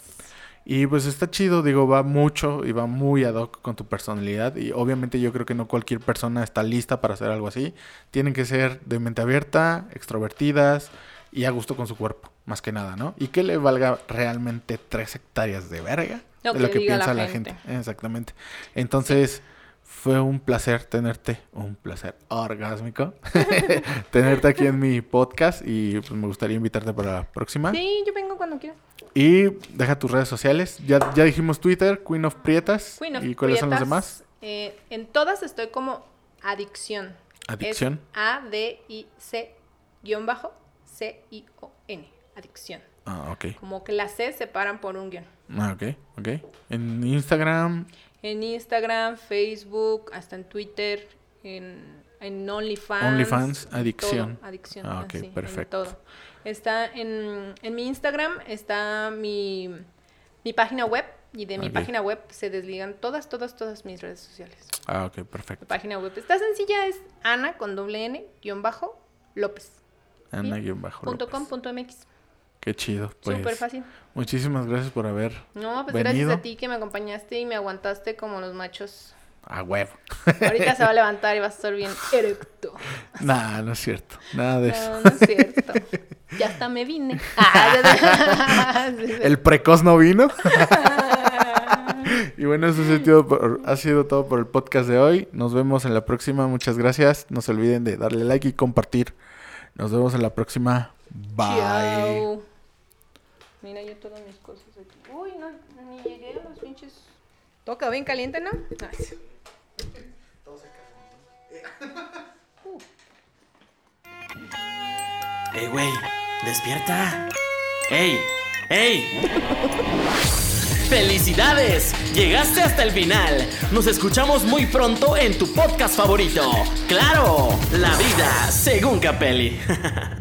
Y pues está chido, digo, va mucho y va muy ad hoc con tu personalidad. Y obviamente yo creo que no cualquier persona está lista para hacer algo así. Tienen que ser de mente abierta, extrovertidas y a gusto con su cuerpo, más que nada, ¿no? Y que le valga realmente tres hectáreas de verga de lo que piensa la gente. Exactamente. Entonces, fue un placer tenerte, un placer orgásmico, tenerte aquí en mi podcast y pues me gustaría invitarte para la próxima. Sí, yo vengo cuando quieras. Y deja tus redes sociales. Ya, ya dijimos Twitter, Queen of Prietas. ¿Y cuáles son los demás? Eh, en todas estoy como Adicción. Adicción. A-D-I-C guion bajo C-I-O-N. Adicción. Ah, ok. Como que las C se paran por un guion. Ah, ok, ok. En Instagram. En Instagram, Facebook, hasta en Twitter, en, en OnlyFans. OnlyFans, Adicción. adicción. Ah, ok, perfecto. todo. Está en, en mi Instagram, está mi, mi página web y de mi página web se desligan todas, todas, todas mis redes sociales. Ah, ok, perfecto. Mi página web está sencilla, es Ana con doble N, guion bajo, López. Ana, guion Qué chido. Pues, Súper fácil. Muchísimas gracias por haber No, pues gracias a ti que me acompañaste y me aguantaste como los machos. A huevo. Ahorita se va a levantar y va a estar bien erecto. Nah, no es cierto. Nada de eso. No, no es cierto. Ya hasta me vine. Ah, El precoz no vino. y bueno, eso ha sido, ha sido todo por el podcast de hoy. Nos vemos en la próxima. Muchas gracias. No se olviden de darle like y compartir. Nos vemos en la próxima. Bye. Mira yo todas mis cosas aquí. Uy, no, ni llegué a los pinches. Toca bien caliente, ¿no? Nice. Todo se uh. ¡Ey, güey! ¡Despierta! ¡Ey! ¡Ey! ¡Felicidades! Llegaste hasta el final. Nos escuchamos muy pronto en tu podcast favorito. ¡Claro! La vida según Capelli.